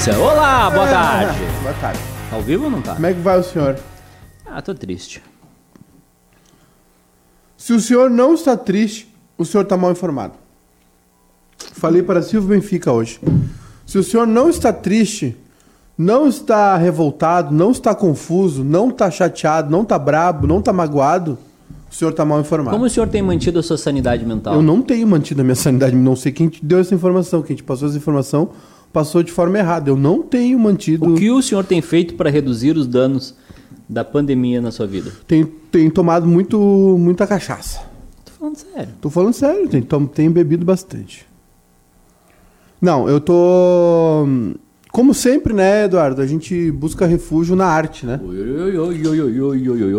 pizza. Olá, boa tarde. Boa tarde. Tá ao vivo ou não tá? Como é que vai o senhor? Ah, tô triste. Se o senhor não está triste, o senhor está mal informado. Falei para Silvio Benfica hoje. Se o senhor não está triste, não está revoltado, não está confuso, não está chateado, não está brabo, não está magoado, o senhor está mal informado. Como o senhor tem mantido a sua sanidade mental? Eu não tenho mantido a minha sanidade, não sei quem te deu essa informação, quem te passou essa informação passou de forma errada. Eu não tenho mantido. O que o senhor tem feito para reduzir os danos da pandemia na sua vida? Tem, tenho tomado muito, muita cachaça. Tô falando sério. Tô falando sério, tenho, tenho bebido bastante. Não, eu tô. Como sempre, né, Eduardo? A gente busca refúgio na arte, né?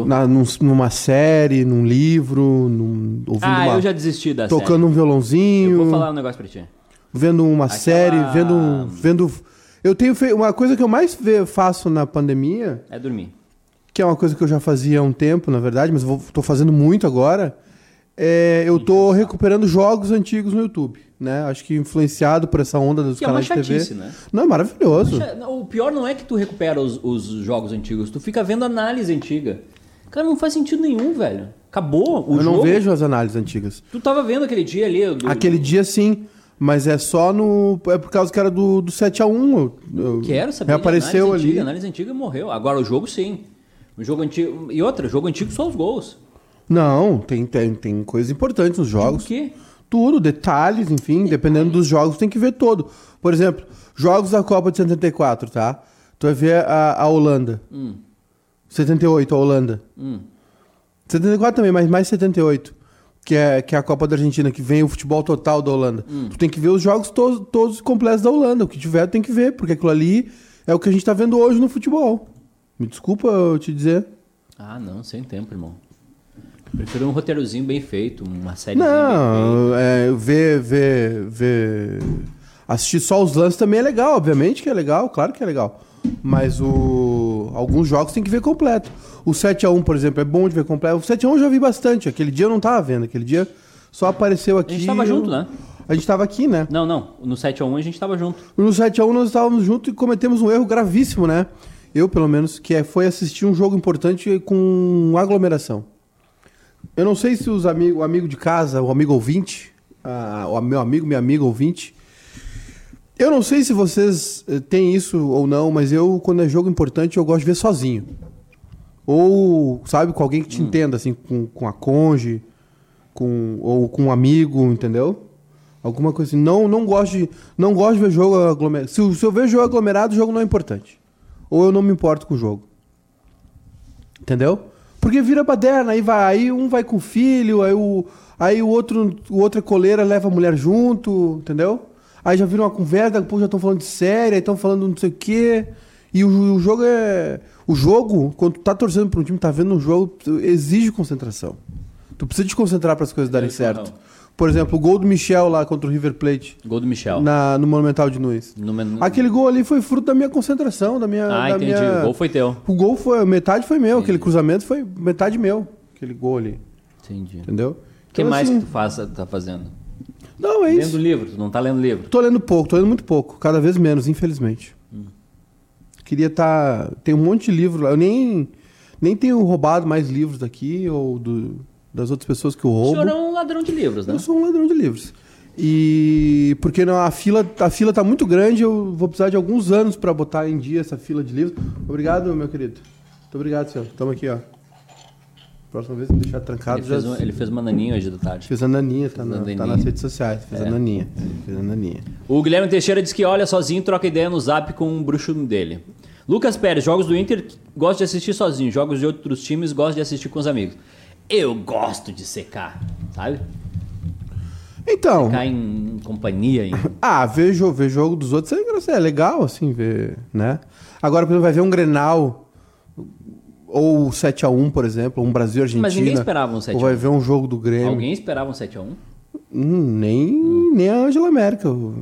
Na, num, numa série, num livro, num, ouvindo ah, uma... eu já desisti da Tocando série. um violãozinho. Eu vou falar um negócio pra ti vendo uma série, vendo. um, vendo eu tenho feito. Uma coisa que eu mais faço na pandemia, É dormir. que é uma coisa que eu já fazia há um tempo, na verdade, mas eu tô fazendo muito agora. É, eu tô recuperando jogos antigos no YouTube, né? Acho que influenciado por essa onda dos Que é uma canais de TV. chatice, né? Não, é maravilhoso. O pior não é que tu recupera os, os jogos antigos, tu fica vendo análise antiga. Cara, não faz sentido nenhum, velho. Acabou o eu jogo. não vejo as análises antigas. Tu tava vendo aquele dia ali. Do... Aquele dia sim, mas é só no. É por causa que era do, do 7x1. Eu, Quero saber. Reapareceu análise ali. Antiga, análise antiga morreu. Agora o jogo sim. O jogo antigo. E outra, jogo antigo só os gols. Não, tem, tem, tem coisas importantes nos jogos. O quê? Tudo, detalhes, enfim, dependendo dos jogos, tem que ver todo. Por exemplo, jogos da Copa de 74, tá? Tu vai ver a, a Holanda. 78, a Holanda. 74 também, mas mais 78. Que é, que é a Copa da Argentina, que vem o futebol total da Holanda. Tu tem que ver os jogos todos, todos completos da Holanda. O que tiver, tem que ver, porque aquilo ali é o que a gente tá vendo hoje no futebol. Me desculpa eu te dizer. Ah, não, sem tempo, irmão. Prefiro um roteirozinho bem feito, uma série bem feita. Não, é, ver, ver, ver. Assistir só os lances também é legal, obviamente que é legal, claro que é legal. Mas o. Alguns jogos tem que ver completo. O 7x1, por exemplo, é bom de ver completo. O 7x1 eu já vi bastante. Aquele dia eu não tava vendo, aquele dia só apareceu aqui. A gente tava eu- junto, né? A gente tava aqui, né? Não, não. No 7x1 a gente tava junto. No 7x1 nós estávamos juntos e cometemos um erro gravíssimo, né? Eu, pelo menos, que é, foi assistir um jogo importante com aglomeração. Eu não sei se os amigos, o amigo de casa, o amigo ouvinte, o meu amigo, minha amiga ouvinte, eu não sei se vocês eh, têm isso ou não, mas eu, quando é jogo importante, eu gosto de ver sozinho. Ou, sabe, com alguém que te entenda, assim, com, com a conge, com, ou com um amigo, entendeu? Alguma coisa assim. Não, não, gosto, de, não gosto de ver jogo aglomerado. Se, eu- se eu vejo jogo aglomerado, o jogo não é importante. Ou eu não me importo com o jogo. Entendeu? Porque vira baderna, aí vai, aí um vai com o filho, aí o, aí o outro, o outro é coleira, leva a mulher junto, entendeu? Aí já vira uma conversa, pouco já estão falando de série, aí estão falando não sei o quê. E o, o jogo é. O jogo, quando tu tá torcendo pra um time, tá vendo um jogo, tu- exige concentração. Tu precisa te concentrar para as coisas darem certo. Por exemplo, o gol do Michel lá contra o River Plate, Gol do Michel. na, no Monumental de Nunes. No men- Aquele gol ali foi fruto da minha concentração, da minha. Ah, da entendi. minha- O gol foi teu. O gol foi. Metade foi meu, aquele cruzamento foi metade meu. Aquele gol ali. Entendi. O Entendeu? que Então, mais assim, que tu faz, tá fazendo? Não, é Lendo isso. livro, tu não tá lendo livro. Tô lendo pouco, tô lendo muito pouco. Cada vez menos, infelizmente. Queria estar. Tem um monte de livro lá. Eu nem, nem tenho roubado mais livros daqui ou do, das outras pessoas que eu O roubo. senhor é um ladrão de livros, né? Eu sou um ladrão de livros. E porque não, a fila, a fila tá muito grande, eu vou precisar de alguns anos para botar em dia essa fila de livros. Obrigado, meu querido. Muito obrigado, senhor. Tamo aqui, ó. Próxima vez, vou deixar trancado. Ele fez, já- um, ele fez uma naninha hoje da tarde. Fez a naninha, tá, Fez na- tá nas redes sociais. Fez É. a naninha. Fez a naninha. O Guilherme Teixeira diz que olha sozinho, troca ideia no zap com um bruxo dele. Lucas Pérez, jogos do Inter, gosto de assistir sozinho. Jogos de outros times, gosto de assistir com os amigos. Eu gosto de secar, sabe? Então, Ficar em, companhia. Em... ah, ver, jo- ver jogo dos outros é, é legal, assim, ver, né? Agora, por exemplo, vai ver um Grenal ou 7x1, por exemplo, um Brasil-Argentina. Mas ninguém esperava um 7 a 1. Ou vai ver um jogo do Grêmio. Alguém esperava um 7x1? Hum, nem, nem a Angela Merkel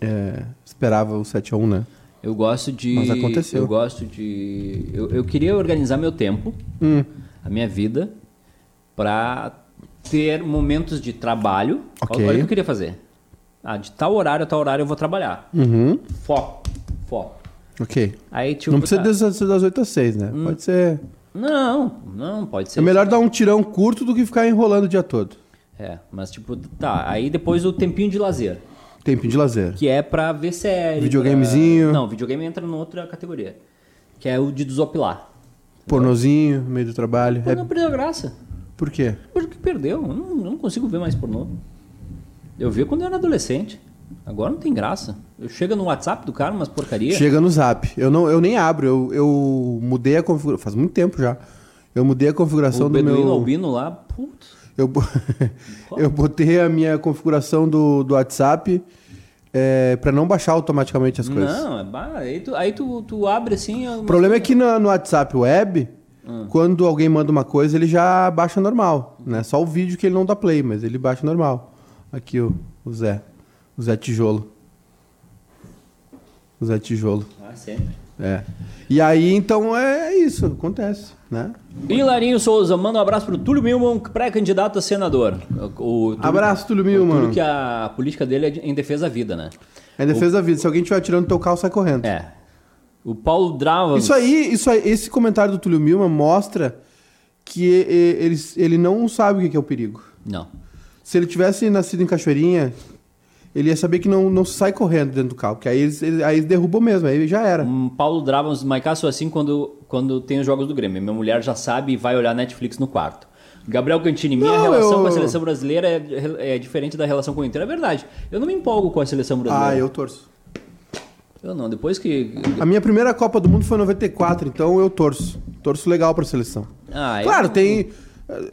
é, esperava o 7x1, né? Eu gosto de. Mas aconteceu. Eu gosto de. Eu, eu queria organizar meu tempo, Hum. a minha vida, pra ter momentos de trabalho. Ok. Olha o que eu queria fazer. Ah, de tal horário a tal horário eu vou trabalhar. Uhum. Foco. Foco. Ok. Aí, tipo, não precisa tá- das- ser das 8 às 6, né? Pode ser. Não, não, pode ser. É melhor dar um tirão curto do que ficar enrolando o dia todo. É, mas tipo, tá. Aí depois o tempinho de lazer. Tempinho de lazer. Que é pra ver série. Videogamezinho. pra- Não, videogame entra numa outra categoria. Que é o de desopilar. Pornozinho, no meio do trabalho. Pô, É- não perdeu a graça. Por quê? Porque perdeu. Eu não, não consigo ver mais pornô. Eu vi quando eu era adolescente. Agora não tem graça. Eu chego no WhatsApp do cara, umas porcaria. Chega no zap. Eu, não, eu nem abro. Eu, eu mudei a configuração. Faz muito tempo já. Eu mudei a configuração o do meu. Albino lá, putz. Eu, eu botei a minha configuração do, do WhatsApp é, para não baixar automaticamente as coisas. Não, é aí, tu, aí tu, tu abre assim. O problema é que no, no WhatsApp web, Hum. quando alguém manda uma coisa, ele já baixa normal. Né? Só o vídeo que ele não dá play, mas ele baixa normal. Aqui o, o Zé. O Zé Tijolo. O Zé Tijolo. Ah, sempre. É. E aí, então, é isso. Acontece, né? Hilarinho Souza, manda um abraço pro Túlio Milman, pré-candidato a senador. O, o Túlio- Abraço, Túlio o Milman. Túlio que a política dele é em defesa da vida, né? É em defesa da vida. Se alguém estiver tirando teu carro, sai correndo. É. O Paulo Drava. Isso aí, isso aí, esse comentário do Túlio Milman mostra que ele, ele não sabe o que é o perigo. Não. Se ele tivesse nascido em Cachoeirinha, ele ia saber que não, não sai correndo dentro do carro, porque aí ele- aí eles derrubam mesmo, aí já era. Um Paulo Dravas, Maiká assim quando, quando tem os jogos do Grêmio. Minha mulher já sabe e vai olhar Netflix no quarto. Gabriel Cantini, minha Não, relação eu- com a seleção brasileira é, é diferente da relação com o Inter. É verdade. Eu não me empolgo com a seleção brasileira. Ah, eu torço. Eu não. Depois que. A minha primeira Copa do Mundo foi em 94, então eu torço. Torço legal pra seleção. Ah, eu- Claro, tem eh,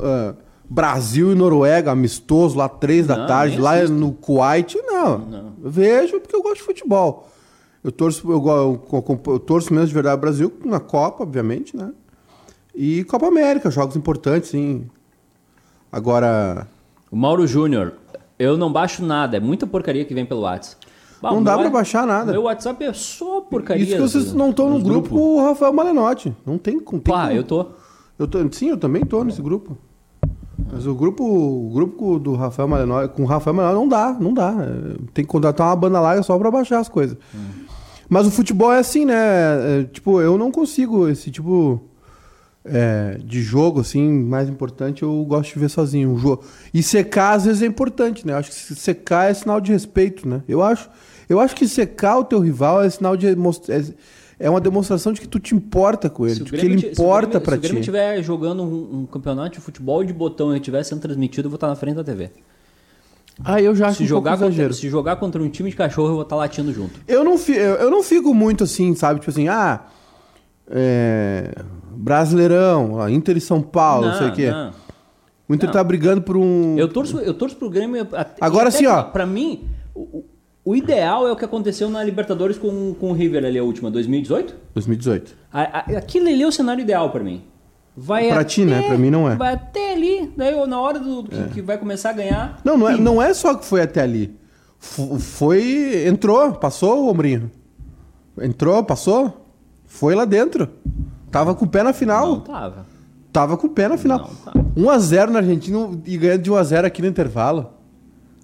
ah, Brasil e Noruega, amistoso, lá três da Não, tarde, lá assisto. no Kuwait, não. Não. Eu vejo porque eu gosto de futebol. Eu torço, eu, eu, eu torço mesmo de verdade o Brasil na Copa, obviamente, né? E Copa América, jogos importantes, sim. Agora, O Mauro Júnior, eu não baixo nada. É muita porcaria que vem pelo WhatsApp. Bah, Não dá pra baixar nada. Meu WhatsApp é só porcaria. isso que vocês não estão no grupo com grupos. o Rafael Malenotti. Não tem, tem Pá, como. eu tô. Eu tô, sim, eu também tô nesse grupo. Mas o grupo, o grupo do Rafael Malenotti, com o Rafael Malenotti não dá, não dá. É, Tem que contratar uma banda larga só pra baixar as coisas. Mas o futebol é assim, né? É, tipo, eu não consigo esse tipo é, de jogo, assim, mais importante, eu gosto de ver sozinho. Um jogo. E secar, às vezes, é importante, né? Eu acho que se secar é sinal de respeito, né? Eu acho, eu acho que secar o teu rival é sinal de... É, é uma demonstração de que tu te importa com ele, de que ele ti- importa Grêmio- pra Se o Grêmio ti. estiver jogando um, um campeonato de futebol de botão e estiver sendo transmitido, eu vou estar na frente da TV. Ah, eu já acho Se um jogar, pouco contra, exagero. se jogar contra um time de cachorro, eu vou estar latindo junto. Eu não, fi- eu, eu não fico muito assim, sabe? Tipo assim, ah, é, Brasileirão, ó, Inter e São Paulo, não, sei o quê. não. O Inter Não. tá brigando por um. Eu torço, eu torço pro Grêmio. até- Agora sim, pra- ó. Pra mim, o, o- ideal é o que aconteceu na Libertadores com, com o River ali, a última, 2018. 2018. A- a- aquilo ali é o cenário ideal pra mim. Vai Pra até, ti, né? Pra mim não é. Vai até ali, daí eu, na hora do que, que vai começar a ganhar. Não, não é, não é só que foi até ali. F- Foi. Entrou, passou o ombrinho. Entrou, passou. Foi lá dentro. Tava com o pé na final. Não tava. Tava com o pé na final. Não, tá. 1x0 na Argentina e ganhando de 1x0 aqui no intervalo.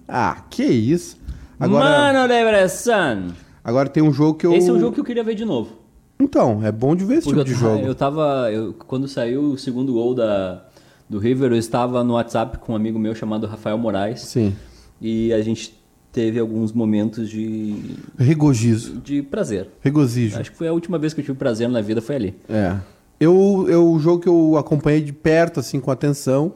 Ah, que isso. Agora, Mano de Bressan. agora tem um jogo que eu. Esse é um jogo que eu queria ver de novo. Então, é bom de ver esse Porque tipo eu, de jogo. eu tava. eu- quando saiu o segundo gol da, do River, eu estava no WhatsApp com um amigo meu chamado Rafael Moraes. Sim. E a gente teve alguns momentos de, Regozijo. de prazer. Regozijo. Acho que foi a última vez que eu tive prazer na vida, foi ali. É. Eu, eu, o jogo que eu acompanhei de perto, assim, com atenção,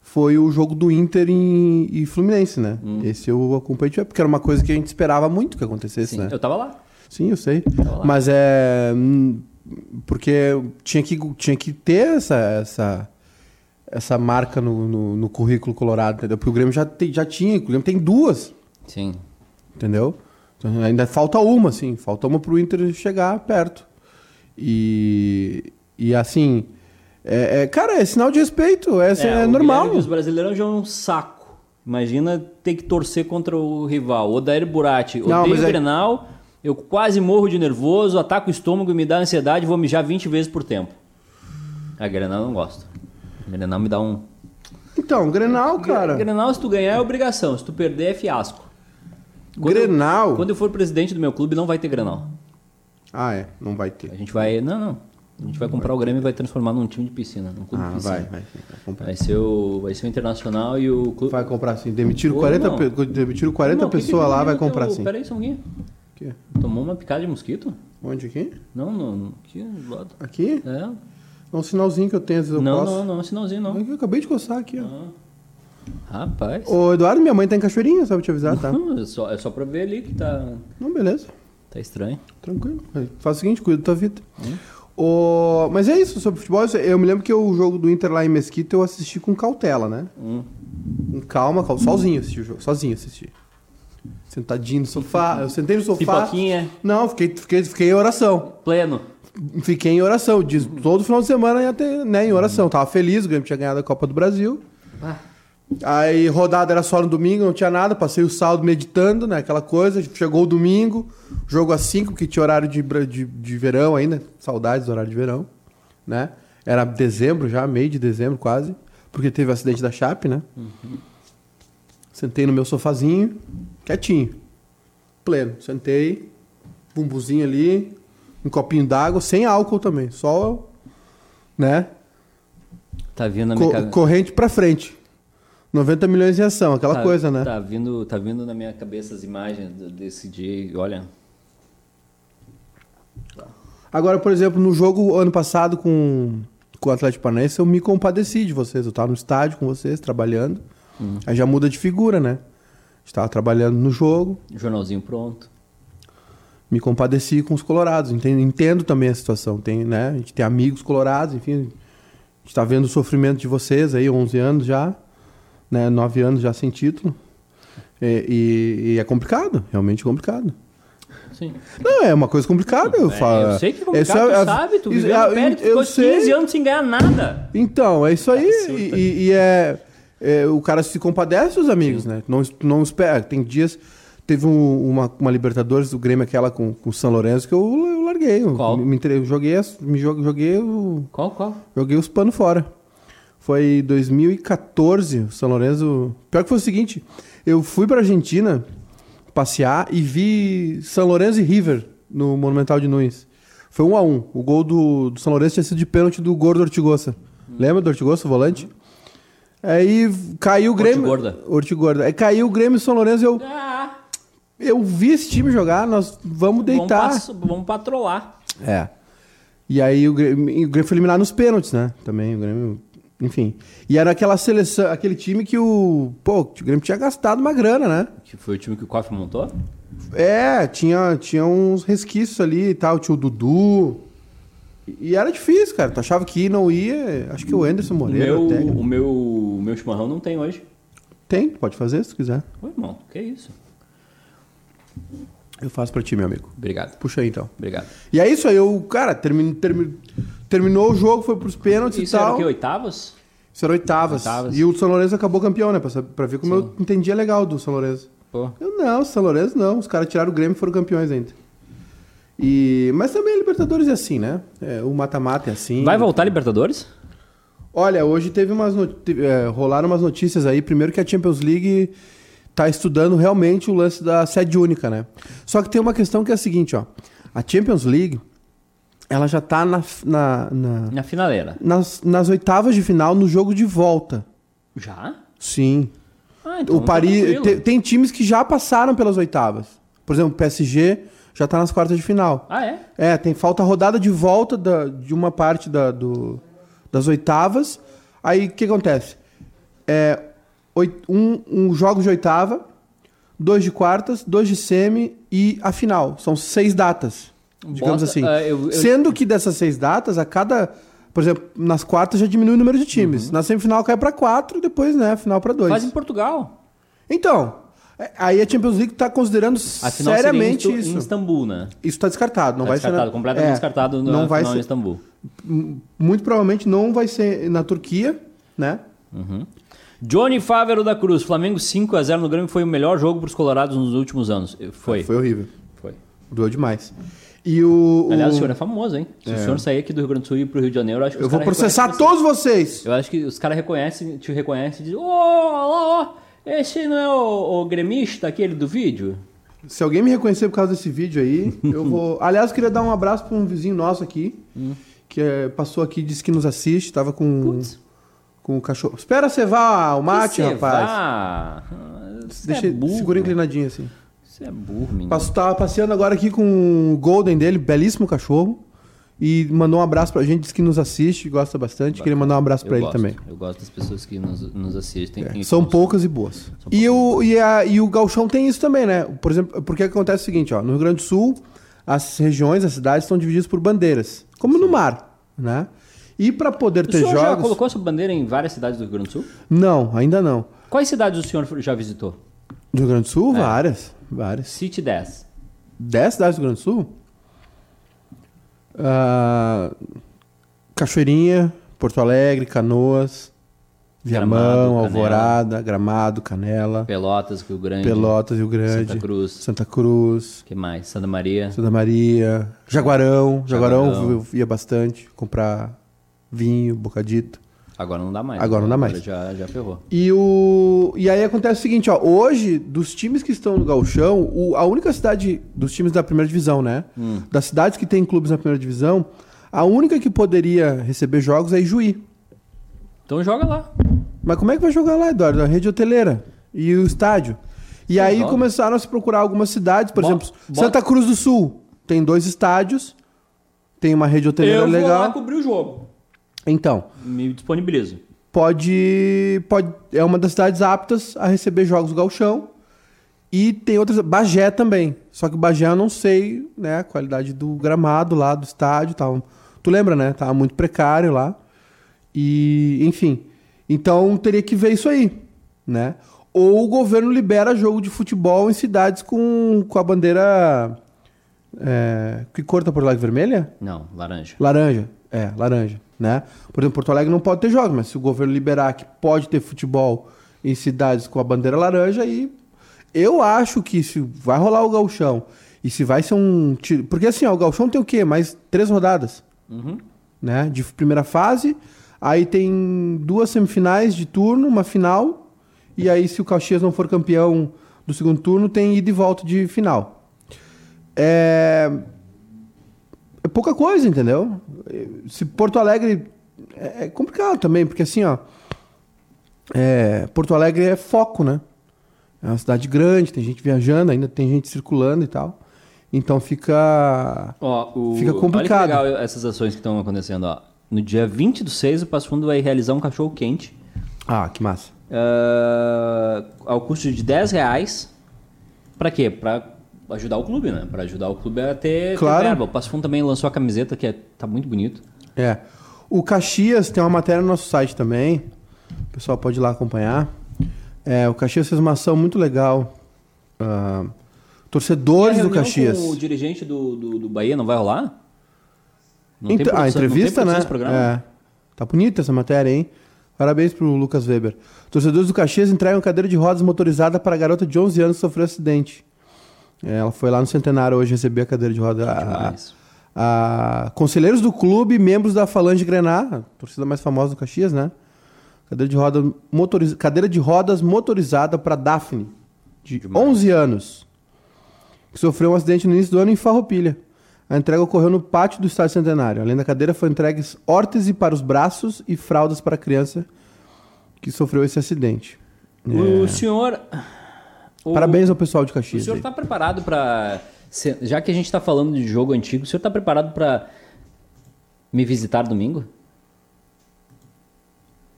foi o jogo do Inter em, e Fluminense, né? Hum. Esse eu acompanhei de perto, porque era uma coisa que a gente esperava muito que acontecesse, Sim, né? eu tava lá. Sim, eu sei. lá. Mas é. hum, Porque tinha que, tinha que ter essa, essa, essa marca no, no, no currículo colorado, entendeu? Porque o Grêmio já, tem, já tinha, o Grêmio tem duas, Sim. entendeu? Então, ainda falta uma, assim, falta uma pro Inter chegar perto. E, e assim, é, é- cara, é sinal de respeito, é, é, o normal. Os brasileiros já é um saco. Imagina ter que torcer contra o rival. Odair Burati, Não, odeio mas o é- Grenal, eu quase morro de nervoso, ataco o estômago e me dá ansiedade e vou mijar 20 vezes por tempo. A Grenal eu não gosto. A Grenal me dá um... Então, Grenal, cara. Grenal, se tu ganhar é obrigação, se tu perder é fiasco. Quando eu- Grenal? Quando eu for presidente do meu clube, não vai ter Grenal. Ah, é. Não vai ter. A gente vai. Não, não. A gente vai comprar o Grêmio e vai transformar num time de piscina. Num clube Ah, de piscina. vai, vai. Vai comprar. Vai ser o, vai ser o Internacional e o clube. Vai comprar sim. Demitiram Ô, 40, não. pe- demitiram 40 Não, que que pessoas lá, vai no teu- comprar sim. Pera aí, só um pouquinho. Aqui. Tomou uma picada de mosquito? Onde aqui? Não, não. Aqui do lado. Aqui? É. É um sinalzinho que eu tenho, às vezes eu Não, posso. não, não, sinalzinho não. Eu acabei de coçar aqui, ó. Rapaz. Ô, Eduardo, minha mãe tá em Cachoeirinha, só pra te avisar, tá? Não, é, só, é só pra ver ali que tá, Não, beleza. tá estranho. Tranquilo. Faz o seguinte, cuida da tua vida. Ô, mas é isso, sobre futebol. Eu me lembro que o jogo do Inter lá em Mesquita eu assisti com cautela, né? Hum. Com calma, calma. Sozinho assisti o jogo. Sozinho assisti. Sentadinho no sofá. Eu sentei no sofá. Pipoquinha, Não, fiquei, fiquei, fiquei em oração. pleno. Fiquei em oração. Diz, todo final de semana ia ter, né, em oração. Tava feliz, o Grêmio tinha ganhado a Copa do Brasil. Ah. Aí rodada era só no domingo, não tinha nada, passei o sábado meditando, né? Aquela coisa. Chegou o domingo, jogo às 5, que tinha horário de, de, de verão ainda. Saudades do horário de verão, né? Era dezembro já, meio de dezembro quase, porque teve o acidente da Chape, né? Sentei no meu sofazinho, quietinho, pleno. Sentei, bumbuzinho ali, um copinho d'água, sem álcool também, só, né? Tá vindo na Co- minha cabeça. corrente pra frente. 90 milhões em ação, aquela tá, coisa, né? Tá vindo, tá vindo na minha cabeça as imagens desse dia. Olha, Agora, por exemplo, no jogo ano passado com, com o Atlético Paranaense, eu me compadeci de vocês. Eu tava no estádio com vocês, trabalhando. Hum. Aí já muda de figura, né? Estava trabalhando no jogo, jornalzinho pronto. me compadeci com os colorados. Entendo, entendo também a situação. Tem, né? A gente tem amigos colorados, enfim. A gente tá vendo o sofrimento de vocês aí, 11 anos já, né? 9 anos já sem título. E, e- e é complicado, realmente complicado. Sim. Não, é uma coisa complicada, eu É, falo. eu sei que é complicado, Isso tu é- sabe, tu viveu é- Pérez, tu eu ficou sei. 15 anos sem ganhar nada. Então, é isso aí. Absurdo. E, e- e é, é, O cara se compadece dos amigos, né? Não, não espera. Tem dias. Teve um- uma, uma Libertadores do Grêmio, aquela com, com o São Lourenço, que eu, eu larguei. Eu Qual? Me, eu joguei, me jo- joguei, o- Qual, qual? joguei os panos fora. Foi 2014, o São Lourenço. Pior que foi o seguinte: eu fui pra Argentina passear e vi São Lourenço e River no Monumental de Nunes. Foi um a um. O gol do, do São Lourenço tinha sido de pênalti do Gordo Ortigosa. Lembra do Ortigosa, o volante? Aí caiu o Grêmio. Ortigorda. Ortigorda. Aí caiu o Grêmio e o São Lourenço. Eu, Ah, eu vi esse time jogar, nós vamos deitar. Vamos, pass- vamos patrolar. É. E aí o Grêmio, o Grêmio foi eliminado nos pênaltis, né? Também o Grêmio, enfim. E era aquela seleção, aquele time que o, pô, o Grêmio tinha gastado uma grana, né? Que foi o time que o Koff montou? É, tinha, tinha uns resquícios ali e tal, tinha o Dudu. E, era difícil, cara. Tu achava que não ia, acho que o Anderson O Moreira, meu, o técnico. o, meu, o meu chimarrão não tem hoje. Tem, pode fazer se tu quiser. Ô, irmão, que isso? Eu faço pra ti, meu amigo. Obrigado, Puxa aí então. obrigado. E é isso aí, eu, cara, termin, termin, terminou o jogo, foi pros pênaltis Isso e era tal. o quê? Oitavas? Isso era oitavas. Oitavas. E o São Lourenço acabou campeão, né? Pra, pra ver como eu entendia legal do São Lourenço. Pô. Eu não, São Lourenço não. Os caras tiraram o Grêmio e foram campeões ainda. E... Mas também a Libertadores é assim, né? É, o mata-mata é assim. Vai voltar a Libertadores? Olha, hoje teve umas é, rolaram umas notícias aí. Primeiro que a Champions League tá estudando realmente o lance da sede única, né? Só que tem uma questão que é a seguinte, ó. A Champions League, ela já tá na, na- na- Na finaleira. nas, nas oitavas de final no jogo de volta. Já? Sim. Ah, então o tá Paris tranquilo. te- tem times que já passaram pelas oitavas. Por exemplo, o PSG já tá nas quartas de final. Ah, é? É, tem falta rodada de volta da- de uma parte da- do- das oitavas. Aí o que acontece? É, oit- um, um jogo de oitava, dois de quartas, dois de semi e a final. São seis datas, digamos Bota- assim. ah, eu- eu- Sendo que dessas seis datas, a cada. Por exemplo, nas quartas já diminui o número de times. Na semifinal cai para quatro, depois, né, final para dois. Faz em Portugal. Então, aí a Champions League está considerando A seriamente isso. em Istambul, né? Isso está descartado, não Tá vai descartado, ser. na- completamente É, descartado na não vai final em ser, Istambul. Muito provavelmente não vai ser na Turquia, né? Johnny Fávero da Cruz, Flamengo 5x0 no Grêmio foi o melhor jogo para os Colorados nos últimos anos. Foi. Foi horrível. Foi. Doeu demais. E o. Aliás, o senhor é famoso, hein? Se o senhor sair aqui do Rio Grande do Sul e ir pro Rio de Janeiro, eu acho que Eu vou processar todos vocês. você. Eu acho que os caras reconhecem, te reconhecem e dizem: Ô, ó, ó, esse não é o, o gremista aquele do vídeo? Se alguém me reconhecer por causa desse vídeo aí, eu vou. Aliás, eu queria dar um abraço para um vizinho nosso aqui, que é, passou aqui, disse que nos assiste, tava com, Putz. com o cachorro. Espera cevar o mate, rapaz. cevar? Você Deixa é burro. segura inclinadinho assim. Você é burro, menino. Passo, tava passeando agora aqui com o Golden dele, belíssimo cachorro. E mandou um abraço pra gente, disse que nos assiste, gosta bastante. Queria mandar um abraço pra ele também. Eu gosto das pessoas que nos, nos assistem. É, são poucas e boas. E o, e, a, e o Galchão tem isso também, né? Por exemplo, porque acontece o seguinte, ó, no Rio Grande do Sul, as regiões, as cidades estão divididas por bandeiras, como no mar, né? E para poder O ter senhor já colocou sua bandeira em várias cidades do Rio Grande do Sul? não, ainda não. Quais cidades o senhor já visitou? Do Rio Grande do Sul, É. várias, várias. Cite 10. 10 cidades do Rio Grande do Sul? Ah, Cachoeirinha, Porto Alegre, Canoas, Viamão, Gramado, Canela. Alvorada, Gramado, Canela, Pelotas, Rio Grande. Pelotas, Rio Grande, Santa Cruz. Santa Cruz, que mais? Santa Maria. Santa Maria, Jaguarão. Jaguarão, Jaguarão. eu ia bastante comprar vinho, bocadito. Agora não dá mais. Agora não dá mais. Já, já ferrou. E, o... e aí acontece o seguinte, ó. Hoje, dos times que estão no Gauchão, o... a única cidade dos times da primeira divisão, né? Hum. Das cidades que tem clubes na primeira divisão, a única que poderia receber jogos é Ijuí. Então joga lá. Mas como é que vai jogar lá, Eduardo? A rede hoteleira e o estádio. E Sim, aí joga. começaram a se procurar algumas cidades, por Bota- exemplo, bota- Santa Cruz do Sul tem dois estádios, tem uma rede hoteleira Eu vou legal. lá cobrir o jogo. Então, Me disponibilizo. pode, pode é uma das cidades aptas a receber jogos do Galchão. E tem outras, Bagé também. Só que Bagé eu não sei, né, a qualidade do gramado lá do estádio, tal. Tu lembra, né? Tava muito precário lá. E, enfim. Então teria que ver isso aí, né? Ou o governo libera jogo de futebol em cidades com, com a bandeira é, que cor tá por lá vermelha? Não, laranja. Laranja. É, laranja, né? Por exemplo, Porto Alegre não pode ter jogos, mas se o governo liberar que pode ter futebol em cidades com a bandeira laranja, aí eu acho que se vai rolar o gauchão e se vai ser um... tiro- Porque assim, ó, o gauchão tem o quê? Mais três rodadas, Uhum. né? De primeira fase, aí tem duas semifinais de turno, uma final, e aí se o Caxias não for campeão do segundo turno, tem ida e volta de final. É... É pouca coisa, entendeu? Se Porto Alegre. É é complicado também, porque assim, ó. é, Porto Alegre é foco, né? É uma cidade grande, tem gente viajando, ainda tem gente circulando e tal. Então fica. Ó, o... Fica complicado. Olha que legal essas ações que estão acontecendo, ó. No dia 20 do 6, o Passo Fundo vai realizar um cachorro quente Ah, que massa. ah, ao custo de 10 reais. Pra quê? Pra ajudar o clube, né? Pra ajudar o clube a ter, ter Claro. verba. O Passo Fundo também lançou a camiseta, que é- tá muito bonito. É. O Caxias tem uma matéria no nosso site também. O pessoal pode ir lá acompanhar. É, o Caxias fez uma ação muito legal. Ah, torcedores a do Caxias. O dirigente do, do, do Bahia não vai rolar? Não Então, a produção- entrevista, não tem né? É. Tá bonita essa matéria, hein? Parabéns pro Lucas Weber. Torcedores do Caxias entregam cadeira de rodas motorizada para a garota de 11 anos que sofreu acidente. É, Ela foi lá no Centenário hoje receber a cadeira de roda. A, Demais. a- conselheiros do clube, membros da Falange Grená, a torcida mais famosa do Caxias, né? Cadeira de, roda motoriz... cadeira de rodas motorizada para Daphne, de Demais. 11 anos, que sofreu um acidente no início do ano em Farroupilha. A entrega ocorreu no pátio do Estádio Centenário. Além da cadeira, foi entregues órtese para os braços e fraldas para a criança que sofreu esse acidente. O senhor. O-. Parabéns ao pessoal de O Caxias. senhor aí. está preparado para. Já que a gente está falando de jogo antigo, o senhor está preparado para me visitar domingo?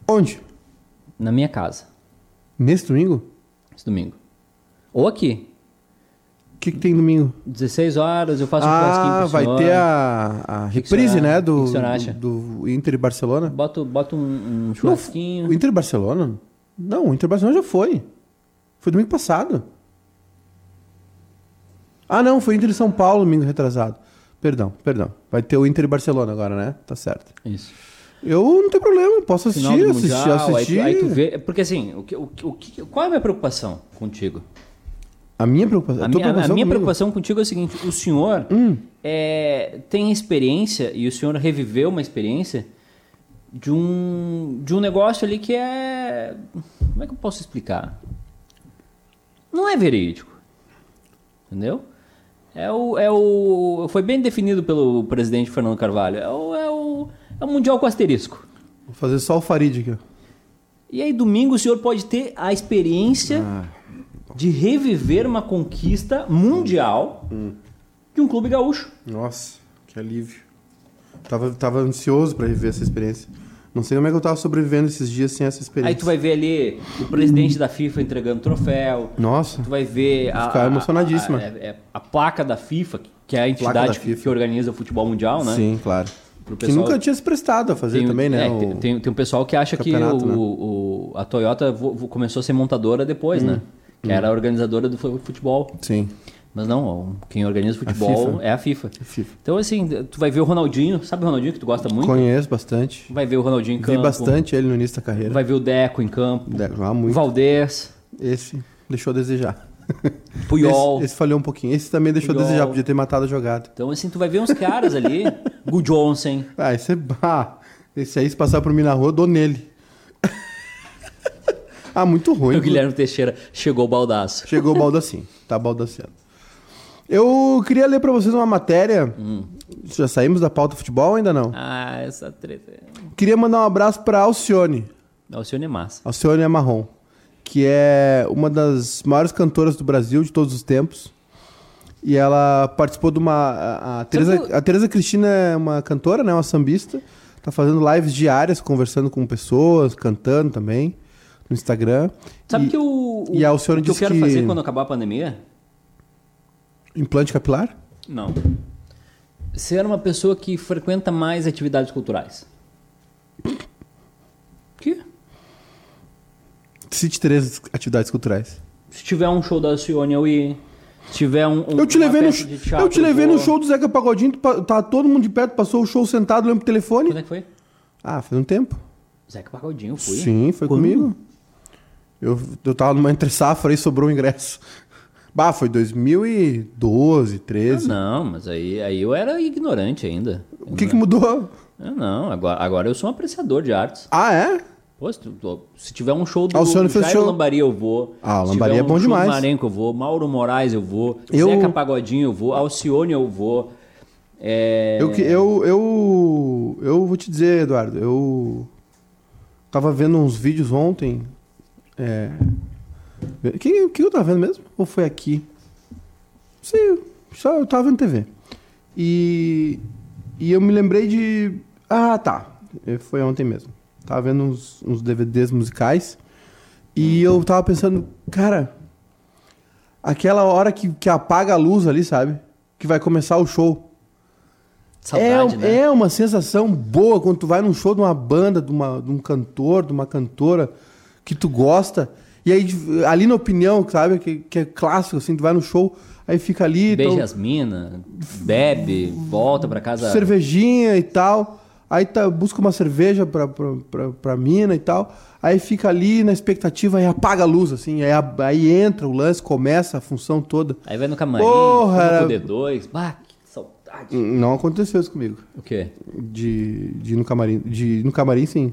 Onde? Na minha casa, Nesse domingo? esse domingo. Ou aqui. O que, que tem domingo? 16 horas, eu faço um churrasquinho Ah, vai senhor. ter a, a o reprise, senhor- né? o Do, o senhor do, do Inter e Barcelona. Boto, boto um, um Não, churrasquinho. o Inter e Barcelona? Não, o Inter e Barcelona já foi. Foi domingo passado. Ah, não, foi Inter e São Paulo domingo retrasado. Perdão, perdão. Vai ter o Inter e Barcelona agora, né? Tá certo. Isso. Eu não tenho problema, posso assistir, assistir, Mundial, aí assistir. Aí, tu, vê. Porque assim, o que, o, que- qual é a minha preocupação contigo? A minha preocupação. A minha, a preocupação minha comigo? preocupação contigo é o seguinte: o senhor Hum. é, tem experiência e o senhor reviveu uma experiência de um, de um negócio ali que é. Como é que eu posso explicar? Não é verídico. Entendeu? É o, é o. Foi bem definido pelo presidente Fernando Carvalho. É o, é o, é o Mundial com asterisco. Vou fazer só o Farid aqui. E aí, domingo, o senhor pode ter a experiência Ah. de reviver uma conquista mundial Hum. de um clube gaúcho. Nossa, que alívio. Tava, tava ansioso pra viver essa experiência. Não sei como é que eu tava sobrevivendo esses dias sem essa experiência. Aí tu vai ver ali o presidente da FIFA entregando troféu. Nossa, Tu vai ver a, ficar a- emocionadíssima. A, a- a placa da FIFA, que é a da entidade que, que organiza o futebol mundial, né? sim, claro. Que nunca tinha se prestado a fazer Tem, também, né? é, o- tem, tem, um pessoal que acha que o, né? o- a Toyota começou a ser montadora depois, Hum. né? Que era a organizadora do fu- futebol. Sim, Mas não, quem organiza o futebol FIFA. é a FIFA. FIFA. Então, assim, tu vai ver o Ronaldinho, sabe o Ronaldinho que tu gosta muito? Conheço bastante. Vai ver o Ronaldinho em Vi campo. bastante ele no início da carreira. Vai ver o Deco em campo. Deve jogar O muito. Valdez, Esse deixou a desejar. Puyol. Esse, esse falhou um pouquinho. Esse também deixou Puyol. a desejar, podia ter matado a jogada. Então, assim, tu vai ver uns caras ali. Gu Johnson. Ah, esse é. Ah, esse aí, se passar por mim na rua, eu dou nele. ah, muito ruim. O Guilherme Teixeira chegou o baldaço. Chegou o Baldacim. Tá baldaciando. Eu queria ler pra vocês uma matéria. Já saímos da pauta futebol ainda não? Ah, essa treta. Queria mandar um abraço pra Alcione. Alcione é massa. Alcione Marrom. Que é uma das maiores cantoras do Brasil de todos os tempos. E ela participou de uma. A, a, Teresa, que a Teresa Cristina é uma cantora, né? Uma sambista. Tá fazendo lives diárias, conversando com pessoas, cantando também. No Instagram. Sabe E- que o, o, e a Alcione o que eu quero que- fazer quando acabar a pandemia? Implante capilar? Não. Ser uma pessoa que frequenta mais atividades culturais. Que? Cite três atividades culturais. Se tiver um show da Alcione, eu ir. Se tiver um, um Eu te levei, no, teatro, eu te levei vou. no show do Zeca Pagodinho, tu tá todo mundo de perto, passou o show sentado, lembra pro telefone. Quando é que foi? Ah, faz um tempo. Zeca Pagodinho, fui. Sim, foi Quando? comigo. Eu, eu tava numa entre safra e sobrou o ingresso. Bah, foi 2012, Ah, 13. não, mas aí, aí eu era ignorante ainda. o que que mudou? Ah, não, agora, agora eu sou um apreciador de artes. Ah, é? Pô, se, tu- se tiver um show do Ah, o senhor fez Jairo show- Lambari, eu vou. Ah, o Se Lambari tiver é bom demais. Marenco, eu vou. Mauro Moraes, eu vou. Eu- Zeca Pagodinho, eu vou. Alcione, eu vou. É... Eu, que- eu, eu, eu vou te dizer, Eduardo, eu tava vendo uns vídeos ontem. É... O que, que eu tava vendo mesmo? Ou foi aqui? Não sei, só eu tava vendo TV. E, e eu me lembrei de. Ah, tá. É, Foi ontem mesmo. Tava vendo uns, uns DVDs musicais. E eu tava pensando, cara, aquela hora que, que apaga a luz ali, sabe? Que vai começar o show. Saudade, é, né? é uma sensação boa quando tu vai num show de uma banda, de, uma, de um cantor, de uma cantora que tu gosta. E aí, ali na opinião, sabe? Que, que é clássico, assim, tu vai no show, aí fica ali. Beija então, as minas, bebe, volta pra casa. cervejinha e tal. Aí tá, busca uma cerveja pra, pra, pra, pra mina e tal. Aí fica ali na expectativa e apaga a luz, assim. Aí, aí entra o lance, começa a função toda. Aí vai no camarim, Porra, era- com o D2. Bah, que saudade. Não aconteceu isso comigo. O quê? De, de ir no camarim. De ir no camarim, sim.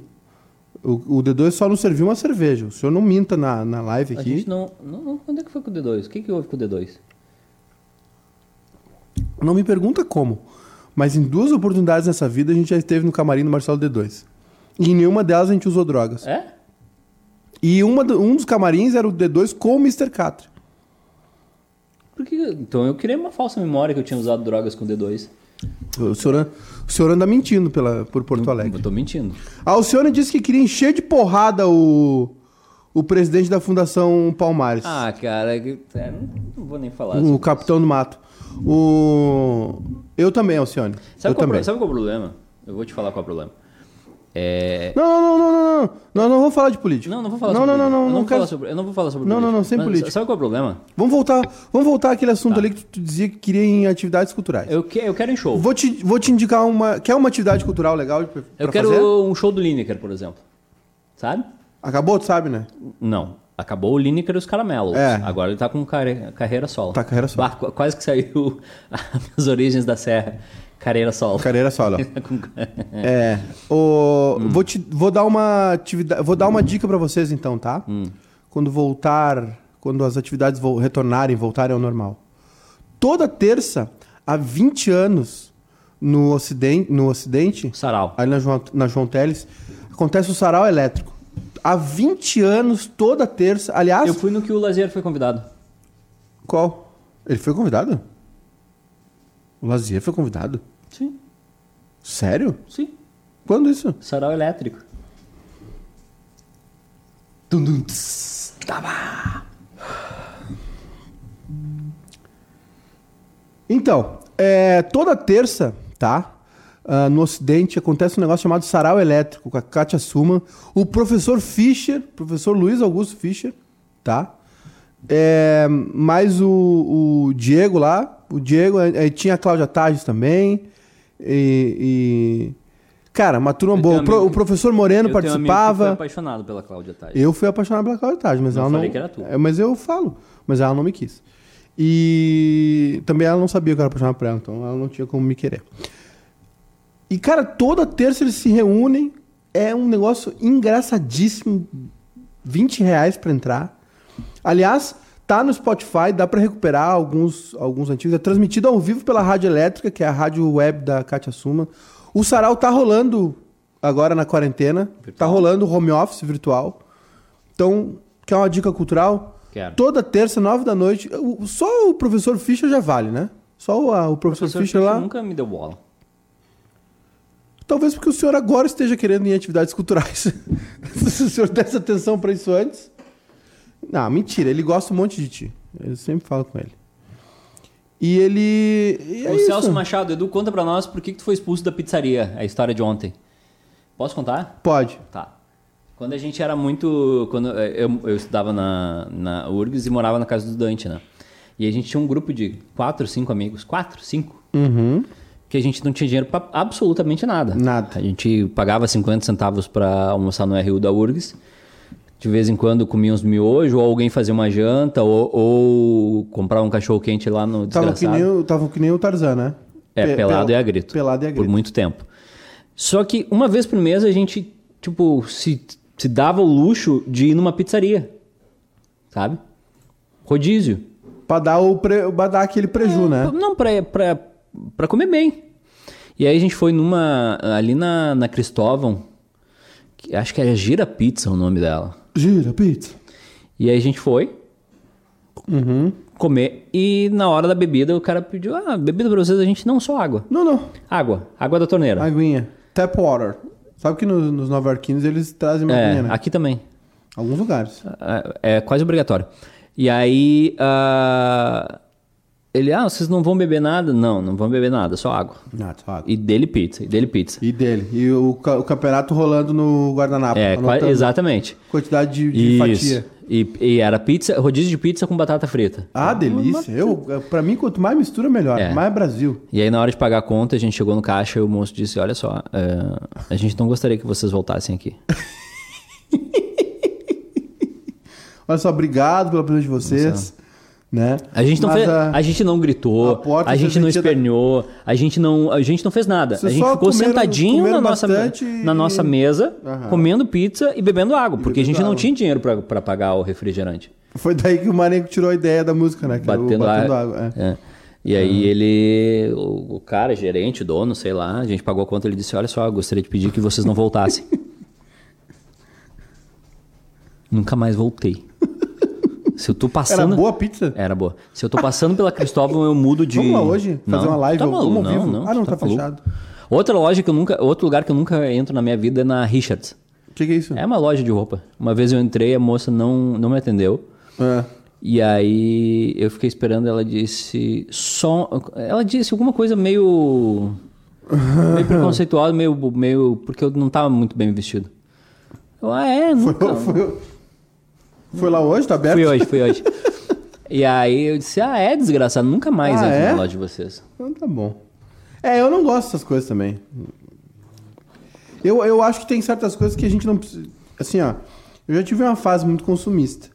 O, o D2 só não serviu uma cerveja. O senhor não minta na, na live A aqui. gente não, não, não. Quando é que foi com o D2? O que, que houve com o D2? Não me pergunta como. Mas em duas oportunidades nessa vida a gente já esteve no camarim do Marcelo D2. E em nenhuma delas a gente usou drogas. É? E uma, um dos camarins era o D2 com o Mr. Catra. Porque, então eu criei uma falsa memória que eu tinha usado drogas com o D2. O senhor, o senhor anda mentindo pela, por Porto Alegre. Eu tô mentindo. A Alcione disse que queria encher de porrada o, o presidente da Fundação Palmares. Ah, cara, é, não, vou nem falar. o capitão do mato. O... Eu também, Alcione. Sabe eu qual, também. pro- sabe qual é o problema? Eu vou te falar qual é o problema. É... Não, não, não, não, não, não. Não, não vou falar de política. Não, não vou falar não, sobre não, não, não, eu não vou quero... falar sobre, Eu não vou falar sobre Não, não, política. não, sem Mas política. Sabe qual é o problema? Vamos voltar, vamos voltar àquele assunto Tá. ali que tu, tu dizia que queria em atividades culturais. Eu, que, eu quero em show. Vou te, vou te indicar uma... Quer uma atividade cultural legal pra, eu quero fazer? um show do Lineker, por exemplo. Sabe? Acabou, tu sabe, né? Não. Acabou o Lineker e os caramelos. É. Agora ele tá com carreira solo. Tá carreira solo. Bah, qu- quase que saiu as origens da Serra. Carreira solo. Carreira solo. É. O, Hum. vou, te, vou dar uma atividade. Vou dar uma dica pra vocês então, tá? Hum. Quando voltar. Quando as atividades vol- retornarem, voltarem ao normal. toda terça, há 20 anos, no Ocidente, no ocidente Sarau. ali na João, na João Teles, acontece o sarau elétrico. Há 20 anos, toda terça. Aliás, Eu fui no que o Lazier foi convidado. qual? Ele foi convidado? O Lazier foi convidado? Sim, Sério? sim. Quando isso? Sarau elétrico. Tum, dum, tss, tava. Então, é, toda terça, tá? Ah, no Ocidente acontece um negócio chamado sarau elétrico com a Kátia Suman, o professor Fischer, professor Luiz Augusto Fischer, tá? É, mais o, o Diego lá, o Diego, tinha a Cláudia Tages também, e, e- Cara, uma turma Eu boa. amigo- o professor Moreno Eu tenho um amigo que foi participava. apaixonado pela Cláudia Tais. Eu fui apaixonado pela Cláudia Tages, mas Não ela não. falei que era tu. É, mas eu falo, mas ela não me quis. E também ela não sabia que eu era apaixonado por ela, então ela não tinha como me querer. E, cara, toda terça eles se reúnem. É um negócio engraçadíssimo. 20 reais pra entrar. Aliás, tá no Spotify, dá pra recuperar alguns, alguns antigos. É transmitido ao vivo pela Rádio Elétrica, que é a rádio web da Kátia Suma. O sarau tá rolando agora na quarentena. Tá Virtual. rolando home office virtual. Então, quer uma dica cultural? Quero. Toda terça, nove da noite. Só o professor Fischer já vale, né? Só o, a- o professor, professor Fischer Fischer lá. nunca me deu bola. Talvez porque o senhor agora esteja querendo ir em atividades culturais. Se o senhor desse atenção pra isso antes. Não, mentira. Ele gosta um monte de ti. Eu sempre falo com ele. E ele. e é o isso. Celso Machado, Edu, conta pra nós por que, que tu foi expulso da pizzaria, a história de ontem. Posso contar? Pode. Tá. Quando a gente era muito. Quando eh, eu, eu estudava na, na URGS e morava na casa do Dante, né? E a gente tinha um grupo de quatro, cinco amigos. Quatro, cinco. Uhum. Que a gente não tinha dinheiro pra absolutamente nada. Nada. A gente pagava 50 centavos pra almoçar no RU da URGS. De vez em quando comia uns miojos, ou alguém fazia uma janta, ou, ou comprava um cachorro quente lá no Tava que, desgraçado. o- tava que nem o Tarzan, né? É, Pe- pelado pel- e a grito. Pelado e a Por grito. muito tempo. Só que uma vez por mês a gente, tipo, se, se dava o luxo de ir numa pizzaria. Sabe? Rodízio. Pra dar, o pre... pra dar aquele preju, né? Não, pra, pra, pra comer bem. E aí a gente foi numa. ali na, na Cristóvão. que acho que era Gira Pizza o nome dela. Gira, pizza. E aí a gente foi Uhum. comer. E na hora da bebida o cara pediu: Ah, bebida pra vocês a gente não só água. Não, não. Água. Água da torneira. Aguinha. Tap water. Sabe que no- nos nova-iorquinos eles trazem uma é, aguinha, né? aqui também. Alguns lugares. É, é quase obrigatório. E aí, ah, ele, ah, vocês não vão beber nada? Não, não vão beber nada, só água. Ah, só água. E dele pizza, e dele pizza. E dele. E o, ca- o campeonato rolando no guardanapo. É, qua- exatamente. Quantidade de, de fatia. E, e era pizza, rodízio de pizza com batata frita. Ah, delícia. Eu, pra mim, quanto mais mistura, melhor. É. Mais Brasil. E aí, na hora de pagar a conta, a gente chegou no caixa e o moço disse: Olha só, é, a gente não gostaria que vocês voltassem aqui. Olha só, obrigado pela presença de vocês. Né? A gente não, fez, a- a gente não gritou, a a gente não serventia da- esperneou, a gente não, a gente não fez nada. Vocês a gente ficou comeram- sentadinho comeram na nossa, bastante na e- nossa mesa, Aham. comendo pizza e bebendo água, porque a gente bebendo não água. tinha dinheiro pra pra pagar o refrigerante. Foi daí que o Marenco tirou a ideia da música, né? Que Batendo, batendo água. água. é. É. E aí ele, o, o cara, gerente, dono, sei lá, a gente pagou a conta, ele disse, olha só, eu gostaria de pedir que vocês não voltassem. Nunca mais voltei. Se eu tô Era passando... boa a pizza? Era boa. Se eu tô passando pela Cristóvão, eu mudo de. Vamos lá hoje? Fazer uma live tá maluco, não, vivo? não, Ah, não, tá maluco. fechado. Outra loja que eu nunca. Outro lugar que eu nunca entro na minha vida é na Richards. O que, que é isso? É uma loja de roupa. Uma vez eu entrei, a moça não, não me atendeu. É. E aí eu fiquei esperando, ela disse. Só. Ela disse alguma coisa meio. meio preconceituosa, meio, meio. Porque eu não tava muito bem vestido. Eu, ah, é, nunca. Foi, foi- foi lá hoje? Tá aberto? Fui hoje, fui hoje. E aí eu disse, ah, é desgraçado, nunca mais Ah, entro é? na loja de vocês. Então tá bom. É, eu não gosto dessas coisas também. Eu, eu acho que tem certas coisas que a gente não precisa. Assim, ó. Eu já tive uma fase muito consumista.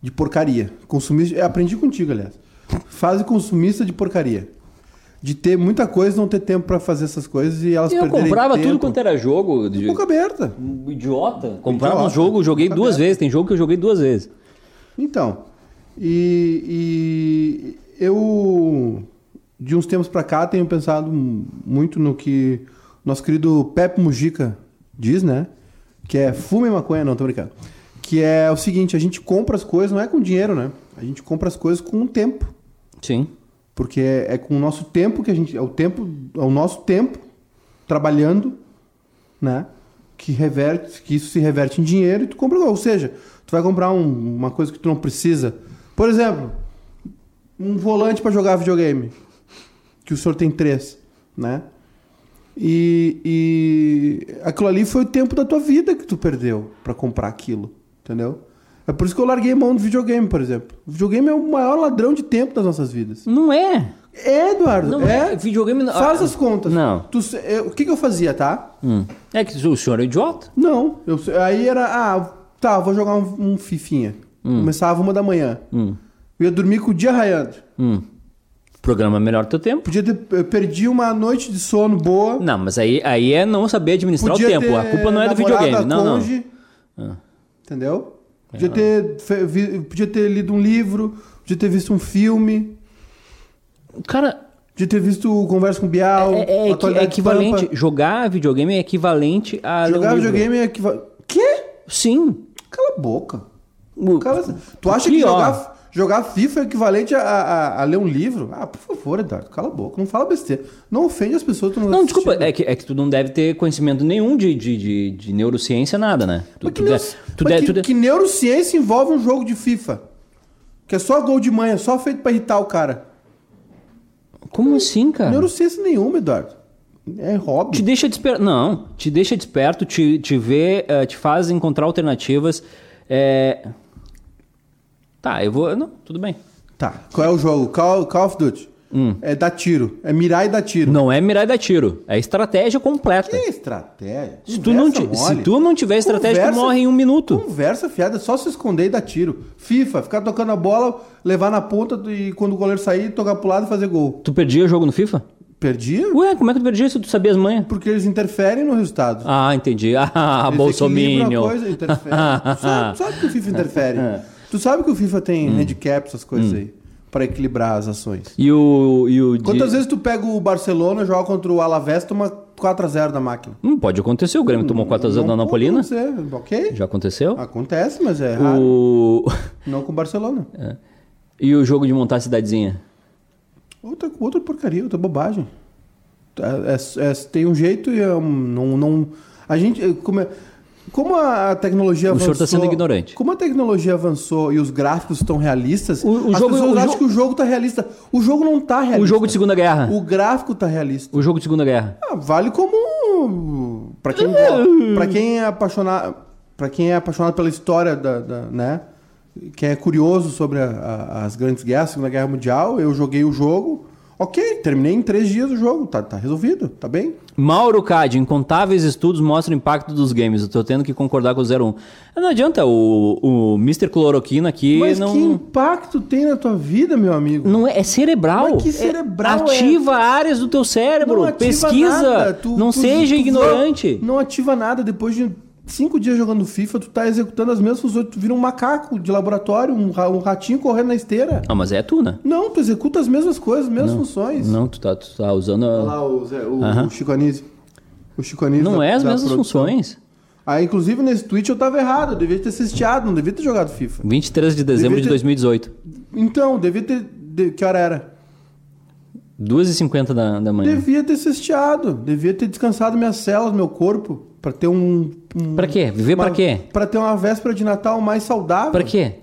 De porcaria. Consumista. Eu aprendi contigo, aliás. Fase consumista de porcaria. De ter muita coisa e não ter tempo pra fazer essas coisas e elas Eu perderem comprava tempo. tudo quanto era jogo. De... Boca aberta. Um Idiota. Comprava um Idiota. jogo, joguei duas aberta. vezes. Tem jogo que eu joguei duas vezes. Então, e, Eu, de uns tempos pra cá, tenho pensado muito no que nosso querido Pepe Mujica diz, né? Que é fume maconha, não, tô brincando. Que é o seguinte, a gente compra as coisas, não é com dinheiro, né? A gente compra as coisas com o tempo. Sim. Porque é, é com o nosso tempo que a gente. É o tempo. É o nosso tempo trabalhando, né? Que reverte, que isso se reverte em dinheiro e tu compra. Ou seja, tu vai comprar um- uma coisa que tu não precisa. Por exemplo, um volante para jogar videogame. Que o senhor tem três, né? E, e aquilo ali foi o tempo da tua vida que tu perdeu para comprar aquilo, entendeu? É por isso que eu larguei mão do videogame, por exemplo. O videogame é o maior ladrão de tempo das nossas vidas. Não é. É, Eduardo. Não é. é. Videogame não- Faz ah, as contas. não. Tu eu- o que, que eu fazia, tá? Hum. É que o senhor é idiota. Não. Eu, aí era, ah, tá, vou jogar um, um fifinha. Começava uma da manhã. Hum. Eu ia dormir com o dia raiando. Hum. Programa melhor teu tempo. Podia ter, eu perdi uma noite de sono boa. Não, mas aí, aí é não saber administrar Podia o tempo. A culpa não é do videogame. Não, não. cônjuge, Entendeu? Podia ter, fe- vi- podia ter lido um livro, podia ter visto um filme, Cara, podia ter visto Conversa com o Bial. é, é, é equivalente. Pampa. Jogar videogame é equivalente a. um Jogar livro. videogame é equivalente. Quê? Sim. Cala a boca. Cala- Tu acha que ó. jogar, jogar FIFA é equivalente a, a- a ler um livro? Ah, por favor, Eduardo, cala a boca. Não fala besteira. Não ofende as pessoas. Tu não, Não, assistiu. desculpa, é que, é que tu não deve ter conhecimento nenhum de, de, de, de neurociência, nada, né? Tu, Mas que, tu neuro- deve- tu mas deve- que- tu deve- que neurociência envolve um jogo de FIFA? Que é só gol de manhã, só feito pra irritar o cara. Como assim, cara? Neurociência nenhuma, Eduardo. É hobby. Te deixa desperto. Não, te deixa desperto, te, te vê, eh, te faz encontrar alternativas. É... Tá, eu vou. Não, tudo bem. Tá, qual é o jogo? Call, Call of Duty. É dar tiro. É mirar e dar tiro. Hum. Não é mirar e dar tiro. É estratégia completa. Que estratégia? Se tu, não ti- se tu não tiver estratégia, tu Conversa- morre em um minuto. Conversa fiada, é só se esconder e dar tiro. FIFA, ficar tocando a bola, levar na ponta e quando o goleiro sair, tocar pro lado e fazer gol. Tu perdia o jogo no FIFA? Perdia? Ué, como é que tu perdia se tu sabia as manhas? Porque eles interferem no resultado. Ah, entendi. Ah, Bolsominion. coisa, interfere. tu, sabe, tu sabe que o FIFA interfere. Tu sabe que o FIFA tem Hum. handicap, essas coisas aí, pra equilibrar as ações. E o. E o Quantas de- vezes tu pega o Barcelona, joga contra o Alavés, toma 4x0 da máquina? Não pode acontecer. O Grêmio tomou 4x0 da Não Napolina. pode acontecer, Ok? Já aconteceu? Acontece, mas é raro. O... Não com o Barcelona. E o jogo de montar a cidadezinha? Outra, outra porcaria, outra bobagem. É- é- é- tem um jeito e é um- não, não. A gente. Como, é- como a tecnologia O avançou. senhor tá sendo ignorante. Como a tecnologia avançou e os gráficos estão realistas, O- o as jogo- pessoas o acham que o jogo tá realista. O jogo não tá realista. O jogo de Segunda Guerra. O gráfico tá realista. O jogo de Segunda Guerra. Ah, vale como. Pra quem, pra quem é apaixonado. Para quem é apaixonado pela história da, da- né? Quem é curioso sobre a- a- as grandes guerras, Segunda Guerra Mundial, eu joguei o jogo. Ok, terminei em três dias o jogo, tá, tá resolvido, tá bem? Mauro Cade, incontáveis estudos mostram o impacto dos games. Eu tô tendo que concordar com o 01. Ah, Não adianta, o, o Mr. Cloroquina aqui Mas não. que impacto tem na tua vida, meu amigo? Não é, é cerebral. Mas que É- cerebral ativa áreas do teu cérebro. Pesquisa. tu- não tu- seja tu- ignorante. Não ativa nada. Depois de cinco dias jogando FIFA, tu tá executando as mesmas funções. Tu vira um macaco de laboratório, um, ra- um ratinho correndo na esteira. Ah, mas é tu, né? Não, tu executa as mesmas coisas, as mesmas funções. Não, tu tá, tu tá usando. Olha a- lá o, Zé, o, Aham. o Chico Anísio. O Chico Anísio Não da- é as mesmas produção. funções. Ah, inclusive nesse tweet eu tava errado. Eu devia ter assistiado, não devia ter jogado FIFA. 23 de dezembro Devia de ter- 2018. Então, devia ter. de- que hora era? 2h50 da, da manhã. Devia ter cesteado. Devia ter descansado minhas células, meu corpo. Pra ter um. um Pra quê? Viver pra uma- quê? Pra ter uma véspera de Natal mais saudável. Pra quê?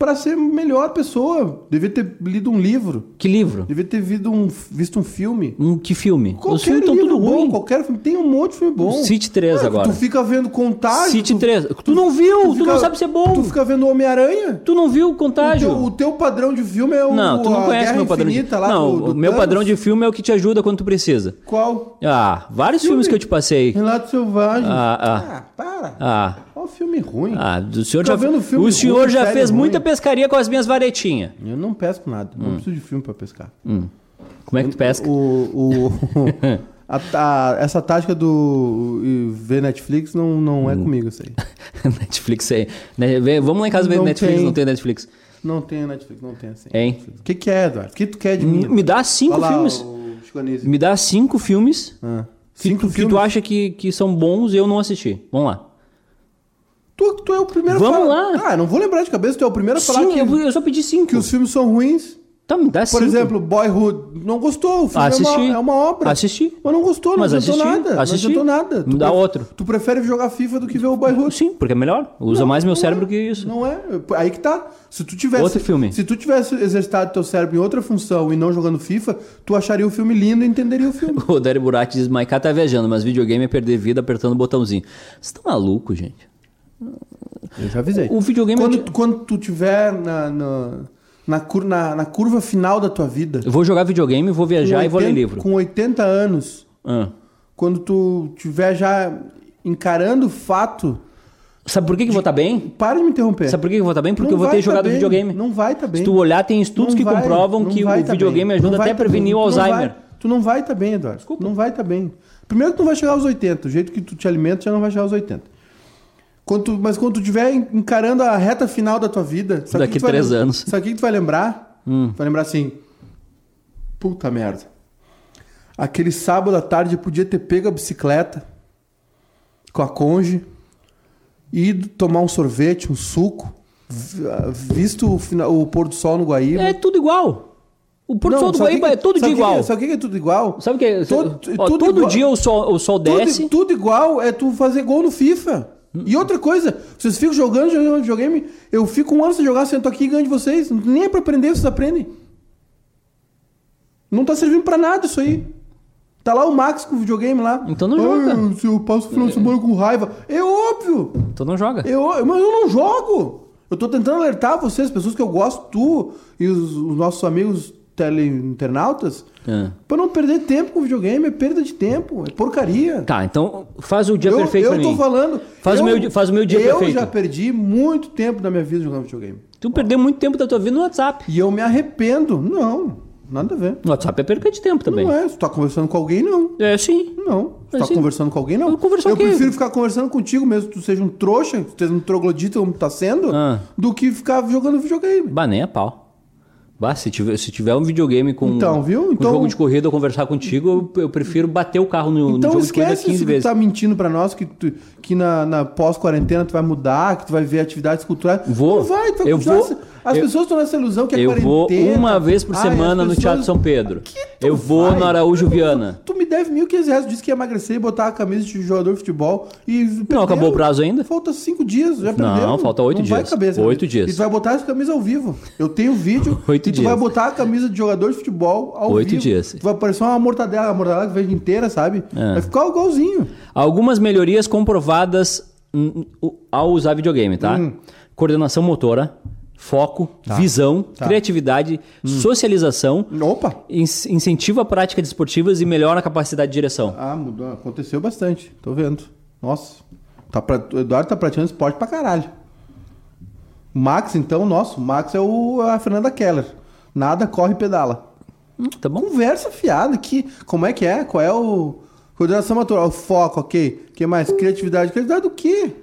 Pra ser melhor pessoa. Devia ter lido um livro. Que livro? Devia ter visto um, visto um filme. Um, que filme? Os Qualquer filmes estão livro tudo bom, ruim. qualquer filme. Tem um monte de filme bom. Cite 3 Ah, agora. Tu fica vendo Contágio. Cite tu- 3. Tu não viu, tu, fica- não sabe se é bom. Tu fica vendo Homem-Aranha. Tu não viu o O contágio. teu, o teu padrão de filme é o Não, tu não conhece meu padrão de lá Não, do, do o meu Thanos. padrão de filme é o que te ajuda quando tu precisa. Qual? Ah, vários Filme. filmes que eu te passei. Relato Selvagem. Ah, ah para. Ah, Olha o filme ruim. ah, o senhor Fica já, vendo filme o senhor ruim, já fez ruim. muita pescaria com as minhas varetinhas. Eu não pesco nada. Hum. Não preciso de filme pra pescar. Como é que tu pesca? O, o- a- a- essa tática do ver Netflix não, não Hum. é comigo isso aí. Netflix aí. Né, vê- Vamos lá em casa ver Não Netflix, tem. não tem Netflix. Não tem Netflix, não tem assim. Hein? O que, que é, Eduardo? O que tu quer de mim? Me dá cinco lá, filmes. Me dá cinco filmes Ah. que, Cinco tu, que filmes? tu acha que, que são bons e eu não assisti. Vamos lá. Tu, tu é o primeiro a Vamos lá. Ah, não vou lembrar de cabeça, tu é o primeiro a falar Sim, que, eu, eu só pedi cinco. que os filmes são ruins. Tá, me dá Por cinco. exemplo, Boyhood. Não gostou. O filme Assisti. É, uma, é uma obra. Assisti. Mas não gostou, não Mas adiantou assisti, nada. assisti. Não adiantou nada. Me dá pre- outro. Tu prefere jogar FIFA do que ver o Boyhood. Sim, porque é melhor. Usa mais meu Não cérebro é, que isso. Não é. Aí que tá. Se tu tivesse. Outro filme. Se tu tivesse exercitado teu cérebro em outra função e não jogando FIFA, tu acharia o filme lindo e entenderia o filme. O Dário Burati diz, Maiká tá viajando, mas videogame é perder vida apertando o botãozinho. Você tá maluco, gente? Eu já avisei. O videogame... Quando, é de- tu- quando tu tiver na, na, na, cur- na- na curva final da tua vida. Eu vou jogar videogame, vou viajar com e vou ler 80 livro. Com 80 anos, Ah. quando tu tiver já encarando o fato. Sabe por que, que eu vou estar bem? Para de me interromper. Sabe por que que eu vou estar bem? Porque Não eu vou ter tá jogado bem, videogame. Não vai tá bem. Se tu olhar, tem estudos Não que vai, comprovam que o tá videogame bem. ajuda até a tá prevenir bem. o Alzheimer. Tu não vai tá bem, Eduardo. Não vai tá bem. Primeiro que tu não vai chegar aos 80. O jeito que tu te alimenta já não vai chegar aos 80. Quando mas quando tu estiver encarando a reta final da tua vida... sabe o Daqui que tu vai três lem- anos. Sabe o que tu vai lembrar? Hum. Tu vai lembrar assim... Puta merda. Aquele sábado à tarde eu podia ter pego a bicicleta com a conge, ido tomar um sorvete, um suco, vi- visto o, fina- o pôr do sol no Guaíba. É tudo igual. O Porto Não, Sol do Guaíba que- é todo sabe dia que igual. Sabe o que é tudo igual? Sabe o que é? Todo- Ó, tudo todo igual. dia o sol, o sol desce. Tudo, tudo igual é tu fazer gol no FIFA. E outra coisa, vocês ficam jogando, jogando videogame, eu fico um ano sem jogar, sento aqui e ganho de vocês. Nem é pra aprender, vocês aprendem. Não tá servindo pra nada isso aí. Tá lá o Max com o videogame lá. Então não joga. Se eu passo o final de semana com raiva. É óbvio. Então não joga. Eu, mas eu não jogo. Eu tô tentando alertar vocês, as pessoas que eu gosto, tu e os, os nossos amigos teleinternautas, Ah. pra não perder tempo com videogame. É perda de tempo, é porcaria. Tá, então faz o dia eu perfeito eu pra tô mim. falando. Faz o eu- meu di- faz o meu dia eu perfeito. já perdi muito tempo da minha vida jogando videogame. Tu perdeu muito tempo da tua vida no WhatsApp. E eu me arrependo. Não, nada a ver. No WhatsApp é perca de tempo também. Não é. Se tu tá conversando com alguém, não. É, sim. Não. Se tu Mas tá sim. conversando com alguém, não. Eu eu o prefiro ficar conversando contigo mesmo, que tu seja um trouxa, que tu seja um troglodita como tu tá sendo, Ah. do que ficar jogando videogame. Bah, nem a pau. Bah, se tiver, se tiver um videogame com, Então, viu? com Então- jogo de corrida ou conversar contigo, eu, eu prefiro bater o carro no, no Então jogo de corrida esquece 15 se tu vezes. tá mentindo pra nós que, tu- que na, na pós-quarentena tu vai mudar, que tu vai ver atividades culturais. Vou. Não vai, tu vai Eu vou. As Eu- pessoas estão nessa ilusão que é Eu vou uma vez por Ai, semana as no pessoas- Teatro São Pedro. Tu Eu vou vai? no Araújo Viana. Tu me deve 1.500 reais, tu disse que ia emagrecer e botar a camisa de jogador de futebol e... Não acabou o prazo ainda? Falta cinco dias, já perdeu. falta oito Não vai dias. caber essa Oito dias. E tu vai botar essa camisa ao vivo. Eu tenho vídeo Oito e tu dias. vai botar a camisa de jogador de futebol ao Oito vivo. dias. Tu vai parecer uma mortadela, a mortadela que vem inteira, sabe? É. Vai ficar igualzinho. Algumas melhorias comprovadas ao usar videogame, tá? Hum. Coordenação motora, foco, visão, Tá. criatividade, socialização, Opa! ins- incentiva a prática de esportivas e melhora a capacidade de direção. Ah, mudou. Aconteceu bastante. Tô vendo. Nossa. Tá pra... O Eduardo tá praticando esporte pra caralho. O Max, então, nosso. O Max é o... a Fernanda Keller. Nada, corre e pedala. Hum, tá bom? Conversa fiada. Que... Como é que é? Qual é o... Coordenação motora. O foco, ok. O que mais? Criatividade. Criatividade do quê?